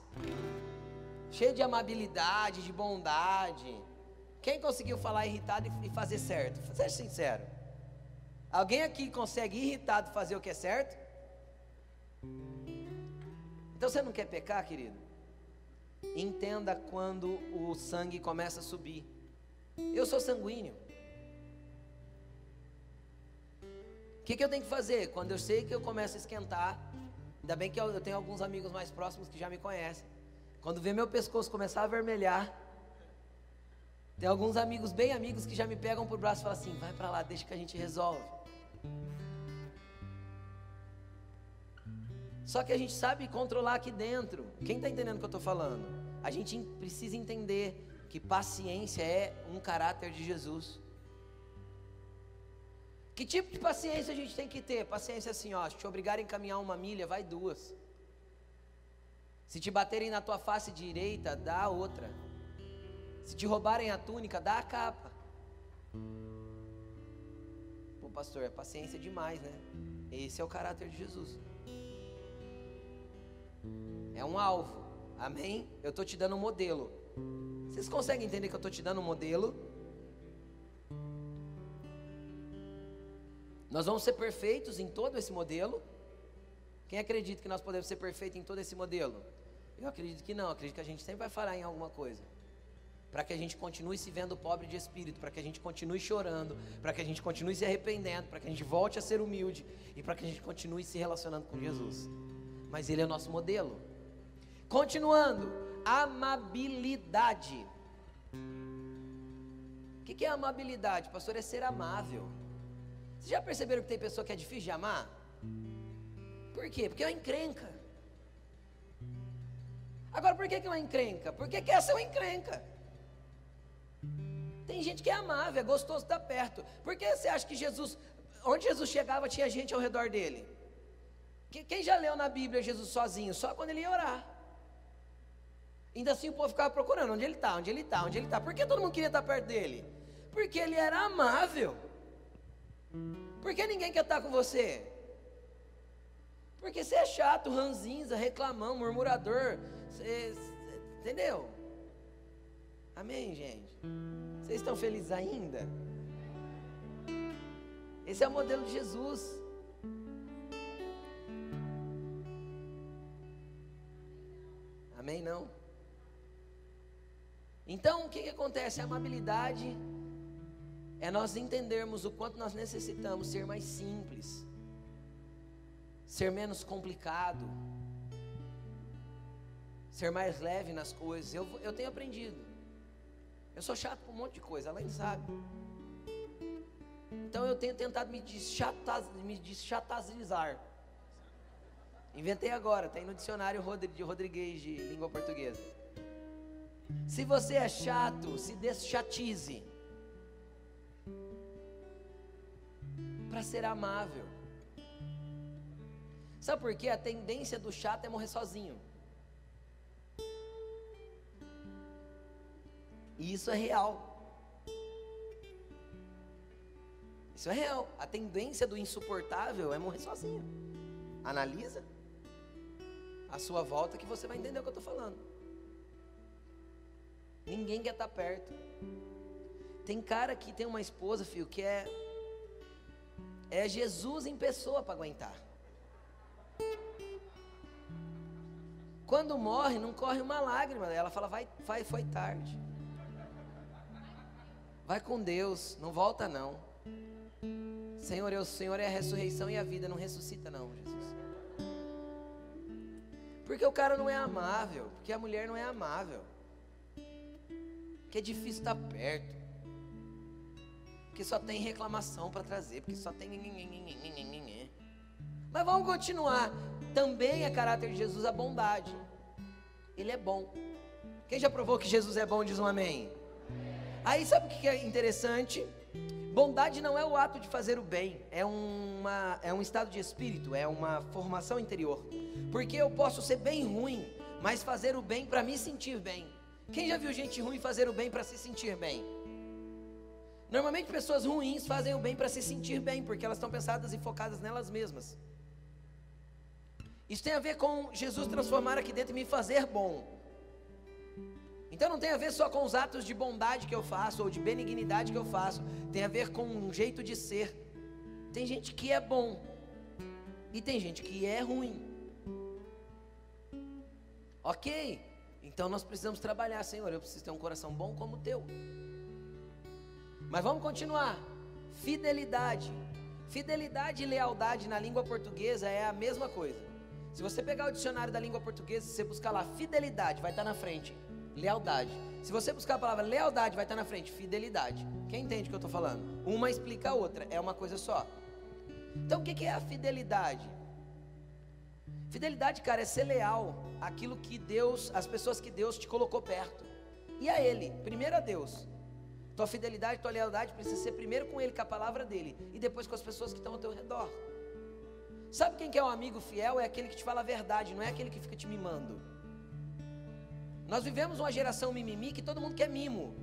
cheio de amabilidade, de bondade. Quem conseguiu falar irritado e fazer certo? Seja sincero. Alguém aqui consegue irritado fazer o que é certo? Então você não quer pecar, querido? Entenda quando o sangue começa a subir. Eu sou sanguíneo. O que, que, eu tenho que fazer? Quando eu sei que eu começo a esquentar, ainda bem que eu, eu tenho alguns amigos mais próximos que já me conhecem. Quando vê meu pescoço começar a vermelhar, tem alguns amigos, bem amigos, que já me pegam por braço e falam assim: vai para lá, deixa que a gente resolve. Só que a gente sabe controlar aqui dentro. Quem está entendendo o que eu estou falando? A gente precisa entender que paciência é um caráter de Jesus. Que tipo de paciência a gente tem que ter? Paciência assim, ó, se te obrigarem a caminhar uma milha, vai duas. Se te baterem na tua face direita, dá outra. Se te roubarem a túnica, dá a capa. Pô, pastor, é paciência demais, né? Esse é o caráter de Jesus. É um alvo. Amém? Eu estou te dando um modelo. Vocês conseguem entender que eu estou te dando um modelo? Nós vamos ser perfeitos em todo esse modelo? Quem acredita que nós podemos ser perfeitos em todo esse modelo? Eu acredito que não, eu acredito que a gente sempre vai falhar em alguma coisa. Para que a gente continue se vendo pobre de espírito, para que a gente continue chorando, para que a gente continue se arrependendo, para que a gente volte a ser humilde e para que a gente continue se relacionando com Jesus. Mas Ele é o nosso modelo. Continuando, amabilidade. O que é amabilidade, pastor? É ser amável. Vocês já perceberam que tem pessoa que é difícil de amar? Por quê? Porque é uma encrenca. Agora, por que, é uma encrenca? Porque que essa é uma encrenca. Tem gente que é amável, é gostoso estar perto. Por que você acha que Jesus, onde Jesus chegava, tinha gente ao redor dele? Quem já leu na Bíblia Jesus sozinho? Só quando ele ia orar. Ainda assim o povo ficava procurando onde ele está, onde ele está, onde ele está. Por que todo mundo queria estar perto dele? Porque ele era amável. Por que ninguém quer estar com você? Porque você é chato, ranzinza, reclamão, murmurador. Você, entendeu? Amém, gente? Vocês estão felizes ainda? Esse é o modelo de Jesus. Amém? Não? Então, o que, que acontece? A amabilidade é nós entendermos o quanto nós necessitamos ser mais simples, ser menos complicado, ser mais leve nas coisas. Eu, eu tenho aprendido. Eu sou chato com um monte de coisa, ela sabe. Então eu tenho tentado me, deschataz, me deschatazizar. Inventei agora, tem no dicionário de Rodrigues de língua portuguesa. Se você é chato, se deschatize. Para ser amável. Sabe por quê? A tendência do chato é morrer sozinho. E isso é real. Isso é real. A tendência do insuportável é morrer sozinho. Analisa a sua volta que você vai entender o que eu estou falando. Ninguém quer estar tá perto. Tem cara que tem uma esposa, filho, que é é Jesus em pessoa para aguentar. Quando morre, não corre uma lágrima. Ela fala, vai, vai, foi tarde. Vai com Deus, não volta não. Senhor, o Senhor é a ressurreição e a vida, não ressuscita não, Jesus. Porque o cara não é amável, porque a mulher não é amável que é difícil estar perto, porque só tem reclamação para trazer, porque só tem. Mas vamos continuar. Também é caráter de Jesus a bondade. Ele é bom. Quem já provou que Jesus é bom, diz um amém. Aí sabe o que é interessante? Bondade não é o ato de fazer o bem, é, uma, é um estado de espírito, é uma formação interior. Porque eu posso ser bem ruim, mas fazer o bem para me sentir bem. Quem já viu gente ruim fazer o bem para se sentir bem? Normalmente pessoas ruins fazem o bem para se sentir bem, porque elas estão pensadas e focadas nelas mesmas. Isso tem a ver com Jesus transformar aqui dentro e me fazer bom. Então não tem a ver só com os atos de bondade que eu faço ou de benignidade que eu faço, tem a ver com um jeito de ser. Tem gente que é bom e tem gente que é ruim. Ok? Então nós precisamos trabalhar, Senhor. Eu preciso ter um coração bom como o teu. Mas vamos continuar. Fidelidade. Fidelidade e lealdade na língua portuguesa é a mesma coisa. Se você pegar o dicionário da língua portuguesa, se você buscar lá fidelidade, vai estar na frente. Lealdade. Se você buscar a palavra lealdade, vai estar na frente. Fidelidade. Quem entende o que eu estou falando? Uma explica a outra. É uma coisa só. Então o que é a fidelidade? Fidelidade, cara, é ser leal àquilo que Deus, as pessoas que Deus te colocou perto. E a Ele, primeiro a Deus. Tua fidelidade, tua lealdade precisa ser primeiro com Ele, com a palavra dele, e depois com as pessoas que estão ao teu redor. Sabe quem que é um amigo fiel? É aquele que te fala a verdade, não é aquele que fica te mimando. Nós vivemos uma geração mimimi que todo mundo quer mimo.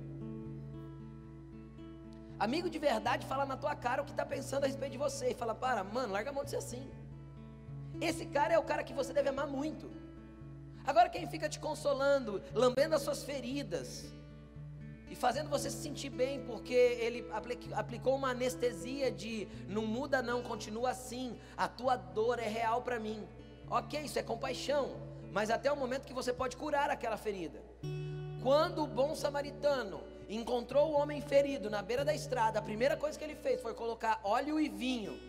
Amigo de verdade fala na tua cara o que está pensando a respeito de você e fala: para, mano, larga a mão de ser assim. Esse cara é o cara que você deve amar muito. Agora, quem fica te consolando, lambendo as suas feridas e fazendo você se sentir bem, porque ele aplicou uma anestesia de não muda, não, continua assim, a tua dor é real para mim. Ok, isso é compaixão, mas até o momento que você pode curar aquela ferida. Quando o bom samaritano encontrou o homem ferido na beira da estrada, a primeira coisa que ele fez foi colocar óleo e vinho.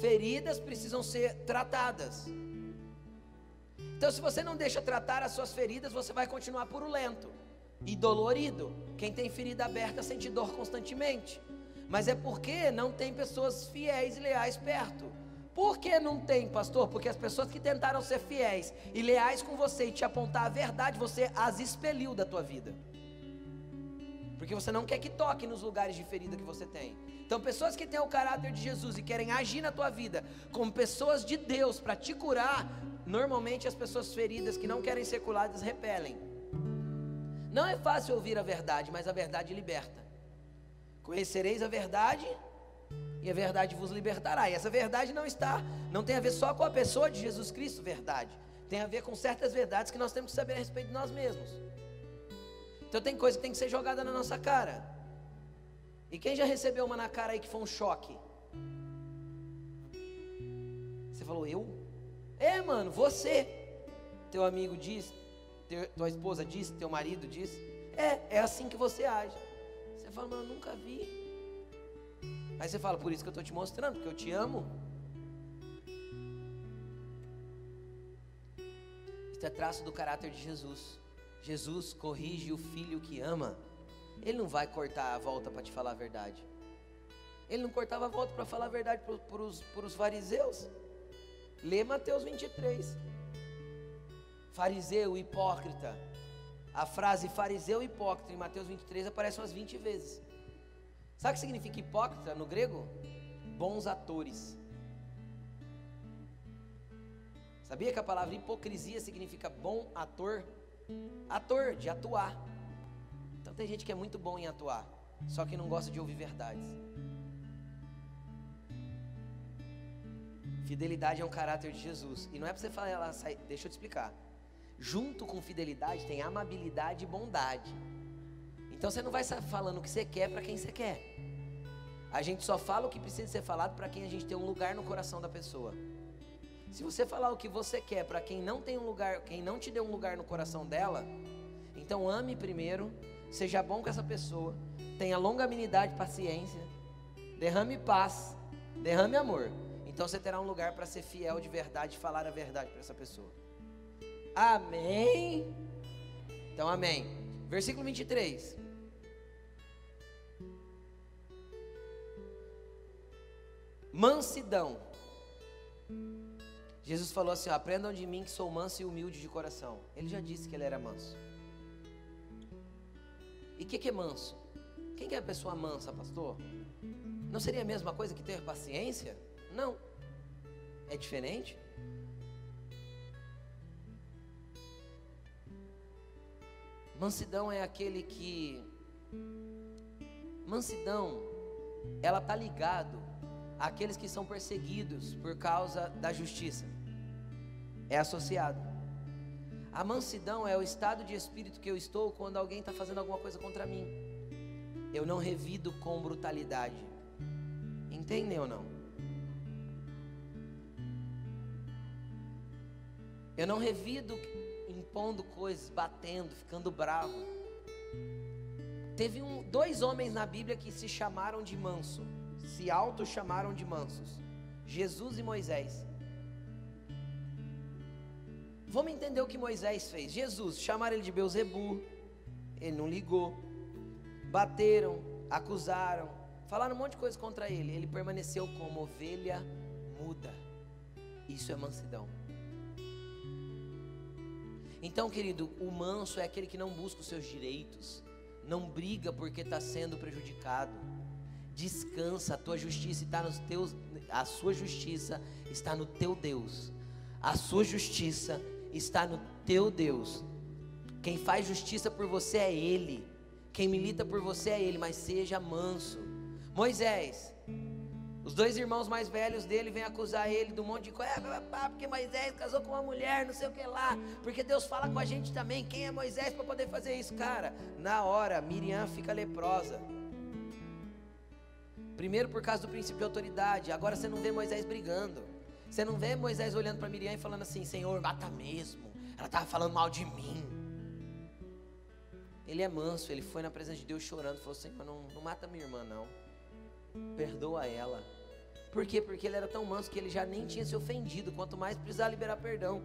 Feridas precisam ser tratadas. Então, se você não deixa tratar as suas feridas, você vai continuar purulento e dolorido. Quem tem ferida aberta sente dor constantemente. Mas é porque não tem pessoas fiéis e leais perto. Por que não tem, pastor? Porque as pessoas que tentaram ser fiéis e leais com você e te apontar a verdade, você as expeliu da tua vida. Porque você não quer que toque nos lugares de ferida que você tem. Então, pessoas que têm o caráter de Jesus e querem agir na tua vida como pessoas de Deus para te curar, normalmente as pessoas feridas que não querem ser curadas repelem. Não é fácil ouvir a verdade, mas a verdade liberta. Conhecereis a verdade e a verdade vos libertará. E essa verdade não está, não tem a ver só com a pessoa de Jesus Cristo, verdade. Tem a ver com certas verdades que nós temos que saber a respeito de nós mesmos. Então tem coisa que tem que ser jogada na nossa cara. E quem já recebeu uma na cara aí que foi um choque? Você falou, eu? É, mano, você. Teu amigo diz, teu, tua esposa diz, teu marido diz. É, é assim que você age. Você fala, mano, nunca vi. Aí você fala, por isso que eu estou te mostrando, porque eu te amo. Isso é traço do caráter de Jesus. Jesus corrige o filho que ama. Ele não vai cortar a volta para te falar a verdade. Ele não cortava a volta para falar a verdade para os fariseus. Lê Mateus 23. Fariseu, hipócrita. A frase fariseu hipócrita em Mateus 23 aparece umas 20 vezes. Sabe o que significa hipócrita no grego? Bons atores. Sabia que a palavra hipocrisia significa bom ator? Ator, de atuar. Então tem gente que é muito bom em atuar, só que não gosta de ouvir verdades. Fidelidade é um caráter de Jesus. E não é para você falar, sai, deixa eu te explicar. Junto com fidelidade tem amabilidade e bondade. Então você não vai falando o que você quer para quem você quer. A gente só fala o que precisa ser falado para quem a gente tem um lugar no coração da pessoa. Se você falar o que você quer para quem não tem um lugar, quem não te deu um lugar no coração dela, então ame primeiro, seja bom com essa pessoa, tenha longanimidade, paciência, derrame paz, derrame amor. Então você terá um lugar para ser fiel de verdade, falar a verdade para essa pessoa. Amém? Então, amém. Versículo 23. Mansidão. Jesus falou assim: ó, aprendam de mim que sou manso e humilde de coração. Ele já disse que ele era manso. E o que, que é manso? Quem que é a pessoa mansa, pastor? Não seria a mesma coisa que ter paciência? Não. É diferente? Mansidão é aquele que. Mansidão, ela tá ligado àqueles que são perseguidos por causa da justiça é associado. A mansidão é o estado de espírito que eu estou quando alguém está fazendo alguma coisa contra mim. Eu não revido com brutalidade. Entendem ou não? Eu não revido impondo coisas, batendo, ficando bravo. Teve um, dois homens na Bíblia que se chamaram de manso, se auto chamaram de mansos: Jesus e Moisés. Vamos entender o que Moisés fez. Jesus, chamaram ele de Beuzebu, ele não ligou. Bateram, acusaram, falaram um monte de coisa contra ele. Ele permaneceu como ovelha muda. Isso é mansidão. Então, querido, o manso é aquele que não busca os seus direitos, não briga porque está sendo prejudicado. Descansa, a tua justiça está nos teus, a sua justiça está no teu Deus. A sua justiça está no teu Deus. Quem faz justiça por você é Ele. Quem milita por você é Ele, mas seja manso. Moisés, os dois irmãos mais velhos dele vêm acusar ele de um monte de coisa. É, porque Moisés casou com uma mulher, não sei o que lá. Porque Deus fala com a gente também. Quem é Moisés para poder fazer isso? Cara, na hora, Miriam fica leprosa. Primeiro por causa do princípio de autoridade. Agora você não vê Moisés brigando. Você não vê Moisés olhando para Miriam e falando assim: Senhor, mata mesmo. Ela estava falando mal de mim. Ele é manso, ele foi na presença de Deus chorando. Falou: Senhor, não, não mata minha irmã, não. Perdoa ela. Por quê? Porque ele era tão manso que ele já nem tinha se ofendido, quanto mais precisar liberar perdão.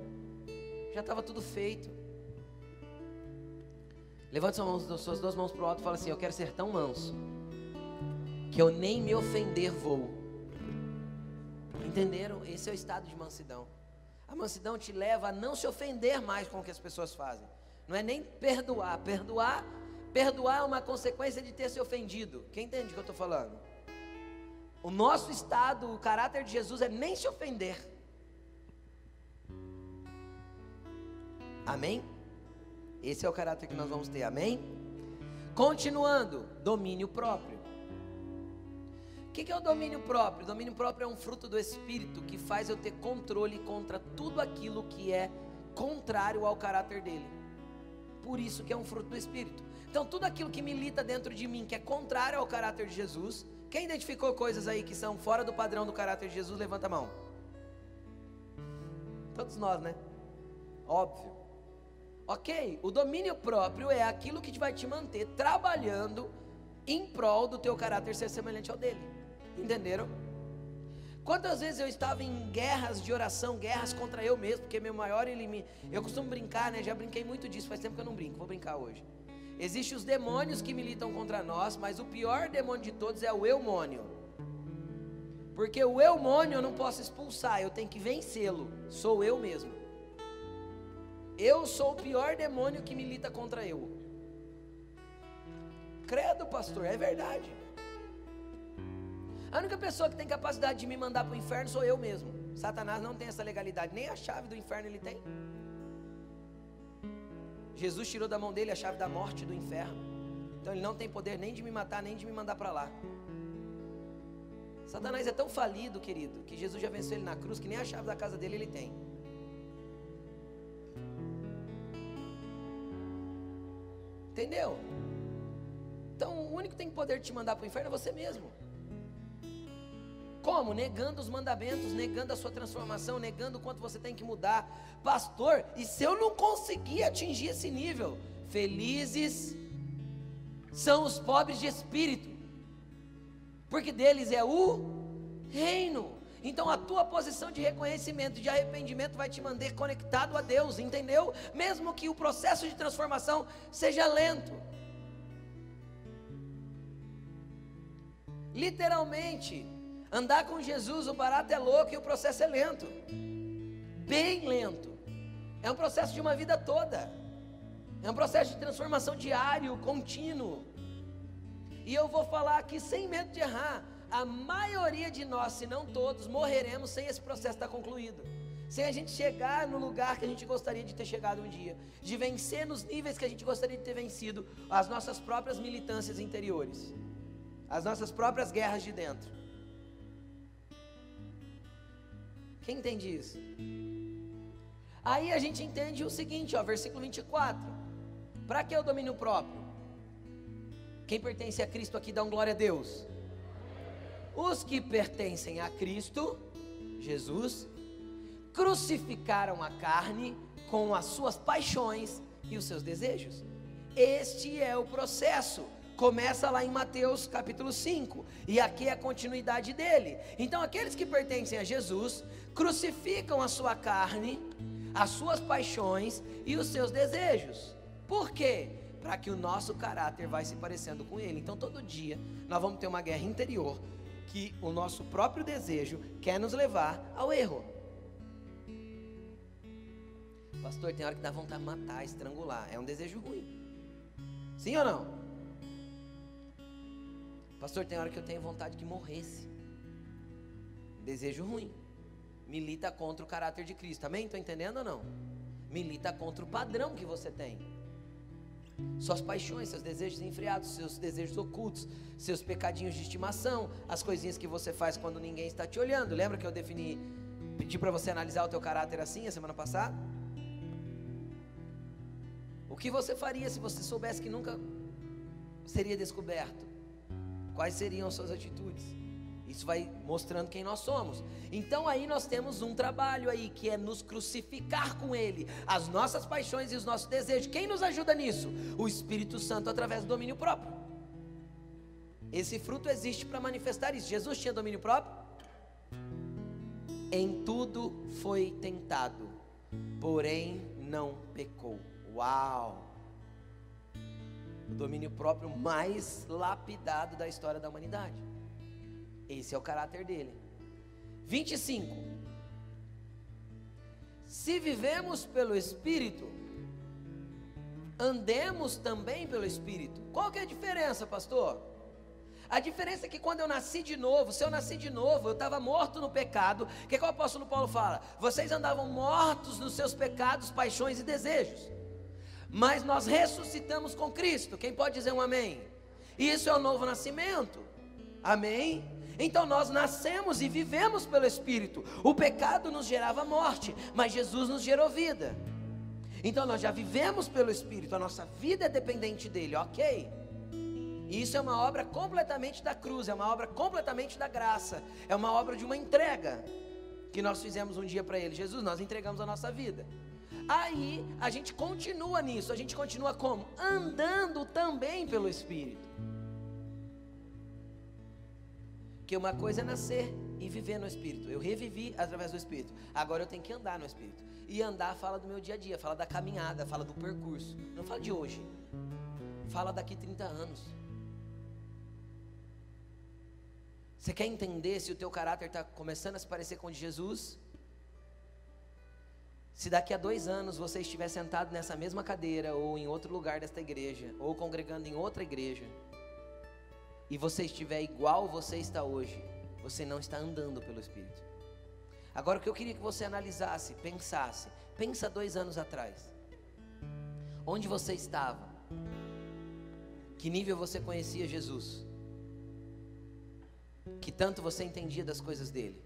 Já estava tudo feito. Levante suas, mãos, suas duas mãos para o alto e fala assim: Eu quero ser tão manso que eu nem me ofender vou. Entenderam? Esse é o estado de mansidão. A mansidão te leva a não se ofender mais com o que as pessoas fazem. Não é nem perdoar. Perdoar, perdoar é uma consequência de ter se ofendido. Quem entende o que eu estou falando? O nosso estado, o caráter de Jesus é nem se ofender. Amém? Esse é o caráter que nós vamos ter, amém? Continuando, domínio próprio. O que, é o domínio próprio? O domínio próprio é um fruto do Espírito que faz eu ter controle contra tudo aquilo que é contrário ao caráter dele. Por isso que é um fruto do Espírito. Então, tudo aquilo que milita dentro de mim, que é contrário ao caráter de Jesus, quem identificou coisas aí que são fora do padrão do caráter de Jesus, levanta a mão. Todos nós, né? Óbvio. Ok, o domínio próprio é aquilo que vai te manter trabalhando em prol do teu caráter ser semelhante ao dele. Entenderam? Quantas vezes eu estava em guerras de oração, guerras contra eu mesmo, porque meu maior inimigo. Eu costumo brincar, né? Já brinquei muito disso, faz tempo que eu não brinco, vou brincar hoje. Existem os demônios que militam contra nós, mas o pior demônio de todos é o eumônio. Porque o eumônio eu não posso expulsar, eu tenho que vencê-lo. Sou eu mesmo. Eu sou o pior demônio que milita contra eu. Credo, pastor, é verdade. A única pessoa que tem capacidade de me mandar para o inferno sou eu mesmo. Satanás não tem essa legalidade, nem a chave do inferno ele tem. Jesus tirou da mão dele a chave da morte e do inferno. Então ele não tem poder nem de me matar, nem de me mandar para lá. Satanás é tão falido, querido, que Jesus já venceu ele na cruz, que nem a chave da casa dele ele tem. Entendeu? Então o único que tem poder de te mandar para o inferno é você mesmo. Como? Negando os mandamentos, negando a sua transformação, negando o quanto você tem que mudar. Pastor, e se eu não conseguir atingir esse nível? Felizes são os pobres de espírito, porque deles é o reino. Então a tua posição de reconhecimento, de arrependimento vai te manter conectado a Deus, entendeu? Mesmo que o processo de transformação seja lento. Literalmente, Andar com Jesus, o barato é louco e o processo é lento. Bem lento. É um processo de uma vida toda. É um processo de transformação diário, contínuo. E eu vou falar aqui sem medo de errar. A maioria de nós, se não todos, morreremos sem esse processo estar concluído. Sem a gente chegar no lugar que a gente gostaria de ter chegado um dia. De vencer nos níveis que a gente gostaria de ter vencido as nossas próprias militâncias interiores. As nossas próprias guerras de dentro. Quem entende isso? Aí a gente entende o seguinte, ó, versículo 24. Para que o domínio próprio? Quem pertence a Cristo aqui dá um glória a Deus. Os que pertencem a Cristo, Jesus, crucificaram a carne com as suas paixões e os seus desejos. Este é o processo começa lá em Mateus capítulo 5, e aqui é a continuidade dele. Então, aqueles que pertencem a Jesus crucificam a sua carne, as suas paixões e os seus desejos. Por quê? Para que o nosso caráter vai se parecendo com ele. Então, todo dia nós vamos ter uma guerra interior que o nosso próprio desejo quer nos levar ao erro. Pastor, tem hora que dá vontade de matar, estrangular. É um desejo ruim. Sim ou não? Pastor, tem hora que eu tenho vontade que morresse. Desejo ruim. Milita contra o caráter de Cristo. Amém? Estou entendendo ou não? Milita contra o padrão que você tem. Suas paixões, seus desejos enfriados, seus desejos ocultos, seus pecadinhos de estimação, as coisinhas que você faz quando ninguém está te olhando. Lembra que eu defini, pedi para você analisar o teu caráter assim a semana passada? O que você faria se você soubesse que nunca seria descoberto? Quais seriam as suas atitudes? Isso vai mostrando quem nós somos. Então aí nós temos um trabalho aí que é nos crucificar com Ele, as nossas paixões e os nossos desejos. Quem nos ajuda nisso? O Espírito Santo através do domínio próprio. Esse fruto existe para manifestar isso. Jesus tinha domínio próprio? Em tudo foi tentado, porém não pecou. Uau! O domínio próprio mais lapidado da história da humanidade. Esse é o caráter dele. 25. Se vivemos pelo Espírito, andemos também pelo Espírito. Qual que é a diferença, pastor? A diferença é que quando eu nasci de novo, se eu nasci de novo, eu estava morto no pecado. O que, que o apóstolo Paulo fala? Vocês andavam mortos nos seus pecados, paixões e desejos. Mas nós ressuscitamos com Cristo. Quem pode dizer um amém? Isso é o novo nascimento. Amém? Então nós nascemos e vivemos pelo Espírito. O pecado nos gerava morte, mas Jesus nos gerou vida. Então nós já vivemos pelo Espírito, a nossa vida é dependente dele, ok? E isso é uma obra completamente da cruz, é uma obra completamente da graça, é uma obra de uma entrega que nós fizemos um dia para ele. Jesus, nós entregamos a nossa vida. Aí a gente continua nisso, a gente continua como? Andando também pelo Espírito. Porque uma coisa é nascer e viver no Espírito. Eu revivi através do Espírito. Agora eu tenho que andar no Espírito. E andar fala do meu dia a dia, fala da caminhada, fala do percurso. Não fala de hoje. Fala daqui 30 anos. Você quer entender se o teu caráter está começando a se parecer com o de Jesus? Se daqui a dois anos você estiver sentado nessa mesma cadeira, ou em outro lugar desta igreja, ou congregando em outra igreja, e você estiver igual você está hoje, você não está andando pelo Espírito. Agora o que eu queria que você analisasse, pensasse, pensa dois anos atrás. Onde você estava? Que nível você conhecia Jesus? Que tanto você entendia das coisas dele?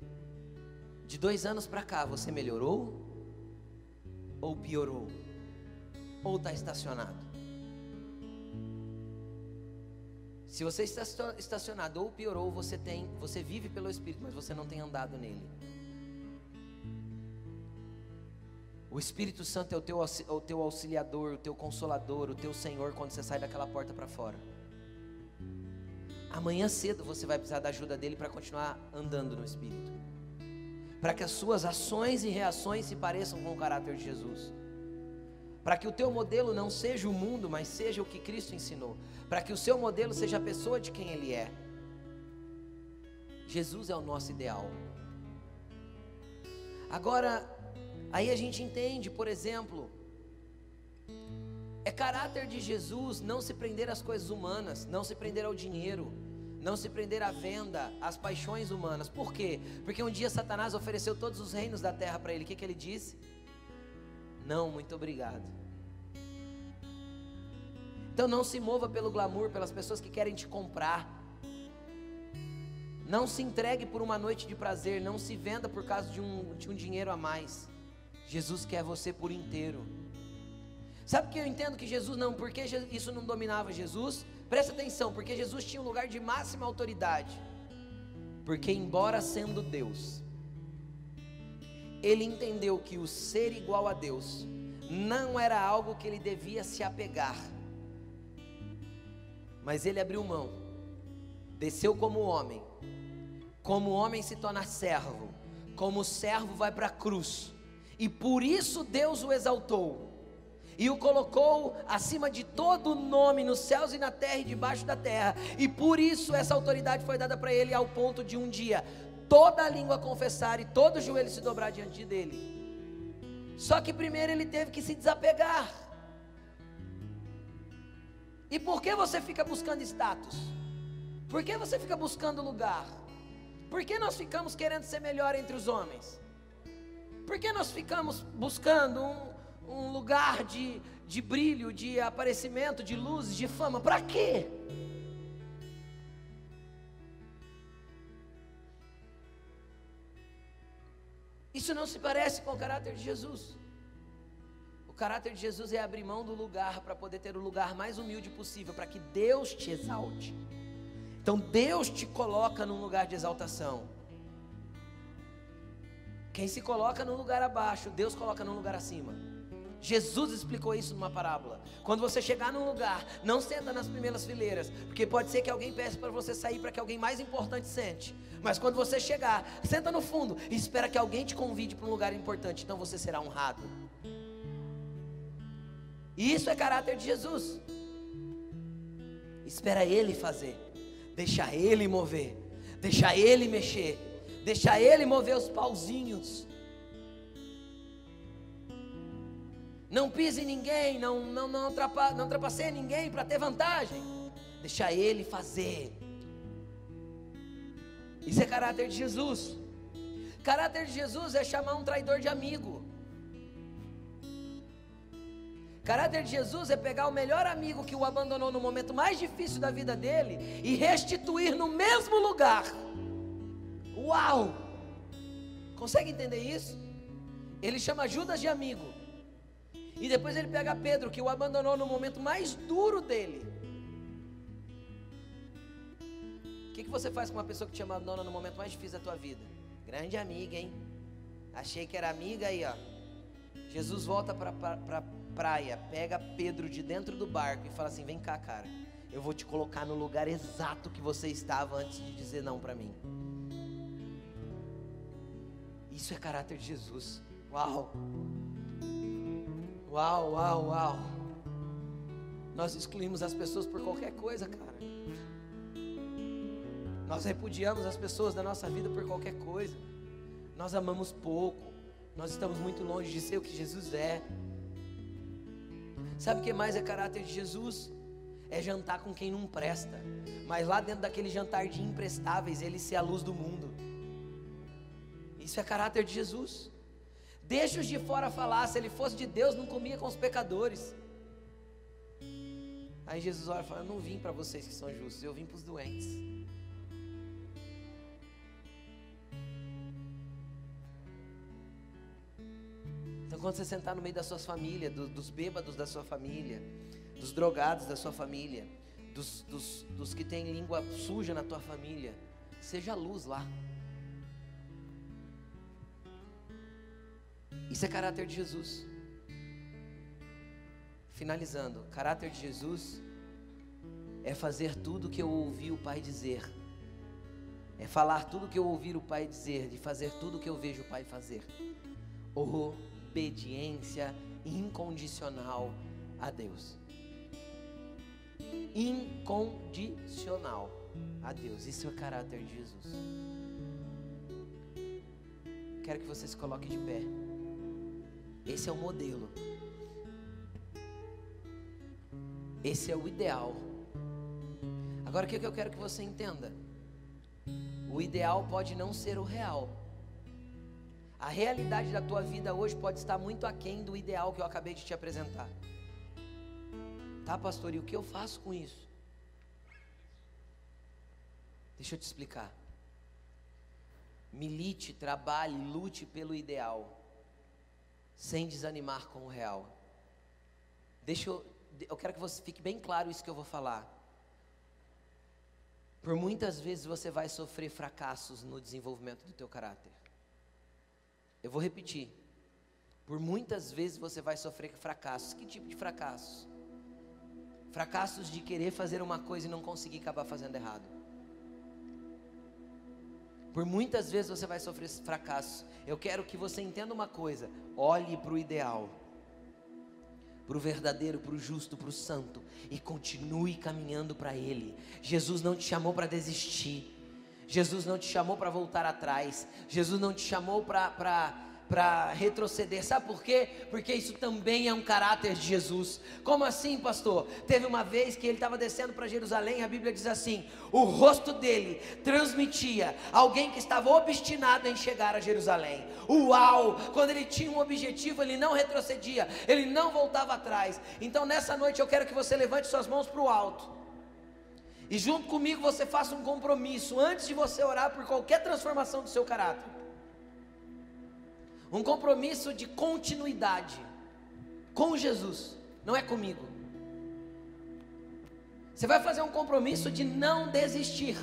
De dois anos para cá, você melhorou? Ou piorou? Ou está estacionado? Se você está estacionado ou piorou, você tem, você vive pelo Espírito, mas você não tem andado nele. O Espírito Santo é o teu, o teu auxiliador, o teu consolador, o teu Senhor quando você sai daquela porta para fora. Amanhã cedo você vai precisar da ajuda dele para continuar andando no Espírito. Para que as suas ações e reações se pareçam com o caráter de Jesus para que o teu modelo não seja o mundo, mas seja o que Cristo ensinou, para que o seu modelo seja a pessoa de quem Ele é. Jesus é o nosso ideal. Agora, aí a gente entende, por exemplo, é caráter de Jesus não se prender às coisas humanas, não se prender ao dinheiro, não se prender à venda, às paixões humanas. Por quê? Porque um dia Satanás ofereceu todos os reinos da terra para ele. O que, que ele disse? Não, muito obrigado. Então não se mova pelo glamour, pelas pessoas que querem te comprar. Não se entregue por uma noite de prazer, não se venda por causa de um, de um dinheiro a mais. Jesus quer você por inteiro. Sabe que eu entendo que Jesus não, porque isso não dominava Jesus? Presta atenção, porque Jesus tinha um lugar de máxima autoridade. Porque embora sendo Deus, ele entendeu que o ser igual a Deus não era algo que ele devia se apegar, mas ele abriu mão, desceu como homem, como homem se torna servo, como servo vai para a cruz, e por isso Deus o exaltou e o colocou acima de todo nome nos céus e na terra e debaixo da terra, e por isso essa autoridade foi dada para ele ao ponto de um dia toda a língua confessar e todo o joelho se dobrar diante dele. Só que primeiro ele teve que se desapegar. E por que você fica buscando status? Por que você fica buscando lugar? Por que nós ficamos querendo ser melhor entre os homens? Por que nós ficamos buscando um, um lugar de, de brilho, de aparecimento, de luz, de fama? Para quê? Isso não se parece com o caráter de Jesus. O caráter de Jesus é abrir mão do lugar para poder ter o lugar mais humilde possível, para que Deus te exalte. Então Deus te coloca num lugar de exaltação. Quem se coloca num lugar abaixo, Deus coloca num lugar acima. Jesus explicou isso numa parábola. Quando você chegar num lugar, não senta nas primeiras fileiras, porque pode ser que alguém peça para você sair para que alguém mais importante sente. Mas quando você chegar, senta no fundo e espera que alguém te convide para um lugar importante, então você será honrado. Isso é caráter de Jesus. Espera ele fazer, deixa ele mover, deixa ele mexer, deixa ele mover os pauzinhos. Não pise em ninguém, não, não, não, ultrapa, não ninguém para ter vantagem. Deixa ele fazer. Isso é caráter de Jesus. Caráter de Jesus é chamar um traidor de amigo. Caráter de Jesus é pegar o melhor amigo que o abandonou no momento mais difícil da vida dele e restituir no mesmo lugar. Uau! Consegue entender isso? Ele chama Judas de amigo. E depois ele pega Pedro, que o abandonou no momento mais duro dele. O que, que você faz com uma pessoa que te abandona no momento mais difícil da tua vida? Grande amiga, hein? Achei que era amiga aí, ó. Jesus volta para pra praia, pega Pedro de dentro do barco e fala assim: Vem cá, cara. Eu vou te colocar no lugar exato que você estava antes de dizer não para mim. Isso é caráter de Jesus. Uau! Uau, uau, uau. Nós excluímos as pessoas por qualquer coisa, cara. Nós repudiamos as pessoas da nossa vida por qualquer coisa. Nós amamos pouco. Nós estamos muito longe de ser o que Jesus é. Sabe o que mais é caráter de Jesus? É jantar com quem não presta. Mas lá dentro daquele jantar de imprestáveis, ele ser a luz do mundo. Isso é caráter de Jesus. Deixa os de fora falar, se ele fosse de Deus, não comia com os pecadores. Aí Jesus olha e fala: Eu não vim para vocês que são justos, eu vim para os doentes. Então, quando você sentar no meio das suas famílias, do, dos bêbados da sua família, dos drogados da sua família, dos, dos, dos que têm língua suja na tua família, seja luz lá. Isso é caráter de Jesus. Finalizando, caráter de Jesus é fazer tudo que eu ouvi o Pai dizer. É falar tudo que eu ouvir o Pai dizer, de fazer tudo que eu vejo o Pai fazer. Obediência incondicional a Deus. Incondicional a Deus. Isso é o caráter de Jesus. Quero que você se coloque de pé. Esse é o modelo. Esse é o ideal. Agora o que eu quero que você entenda? O ideal pode não ser o real. A realidade da tua vida hoje pode estar muito aquém do ideal que eu acabei de te apresentar. Tá, pastor? E o que eu faço com isso? Deixa eu te explicar. Milite, trabalhe, lute pelo ideal sem desanimar com o real. Deixa eu, eu quero que você fique bem claro isso que eu vou falar. Por muitas vezes você vai sofrer fracassos no desenvolvimento do teu caráter. Eu vou repetir. Por muitas vezes você vai sofrer fracassos. Que tipo de fracassos? Fracassos de querer fazer uma coisa e não conseguir acabar fazendo errado. Por muitas vezes você vai sofrer fracasso. Eu quero que você entenda uma coisa: olhe para o ideal, para o verdadeiro, para o justo, para o santo, e continue caminhando para Ele. Jesus não te chamou para desistir, Jesus não te chamou para voltar atrás, Jesus não te chamou para para retroceder. Sabe por quê? Porque isso também é um caráter de Jesus. Como assim, pastor? Teve uma vez que ele estava descendo para Jerusalém, a Bíblia diz assim: o rosto dele transmitia alguém que estava obstinado em chegar a Jerusalém. Uau! Quando ele tinha um objetivo, ele não retrocedia, ele não voltava atrás. Então nessa noite eu quero que você levante suas mãos para o alto. E junto comigo você faça um compromisso antes de você orar por qualquer transformação do seu caráter um compromisso de continuidade com Jesus, não é comigo. Você vai fazer um compromisso de não desistir.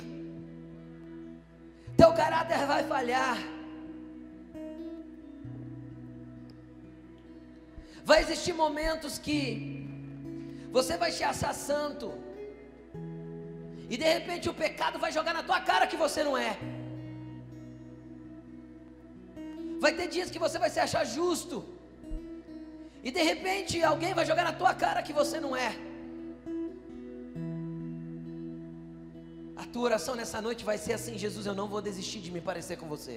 Teu caráter vai falhar. Vai existir momentos que você vai se achar santo. E de repente o pecado vai jogar na tua cara que você não é. Vai ter dias que você vai se achar justo. E de repente alguém vai jogar na tua cara que você não é. A tua oração nessa noite vai ser assim: Jesus, eu não vou desistir de me parecer com você.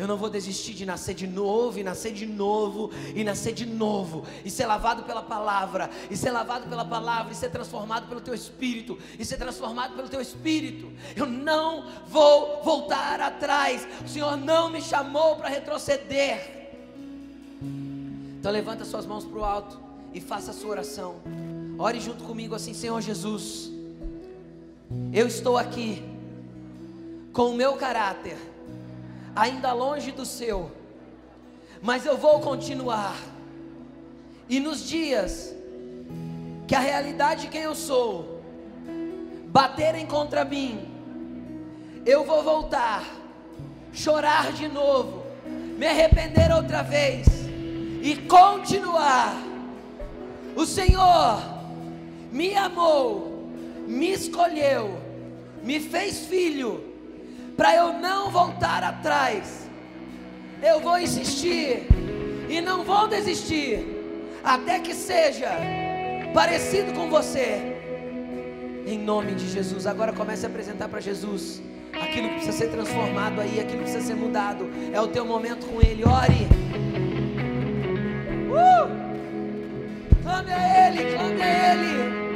Eu não vou desistir de nascer de novo, e nascer de novo, e nascer de novo, e ser lavado pela palavra, e ser lavado pela palavra, e ser transformado pelo teu espírito, e ser transformado pelo teu espírito. Eu não vou voltar atrás. O Senhor não me chamou para retroceder. Então levanta suas mãos para o alto e faça a sua oração. Ore junto comigo assim, Senhor Jesus. Eu estou aqui com o meu caráter ainda longe do seu, mas eu vou continuar. E nos dias que a realidade de quem eu sou baterem contra mim, eu vou voltar, chorar de novo, me arrepender outra vez e continuar. O Senhor me amou, me escolheu, me fez filho para eu não voltar atrás. Eu vou insistir e não vou desistir, até que seja parecido com você. Em nome de Jesus. Agora comece a apresentar para Jesus aquilo que precisa ser transformado aí, aquilo que precisa ser mudado. É o teu momento com Ele. Ore. Uh! Clame a Ele, clame a Ele.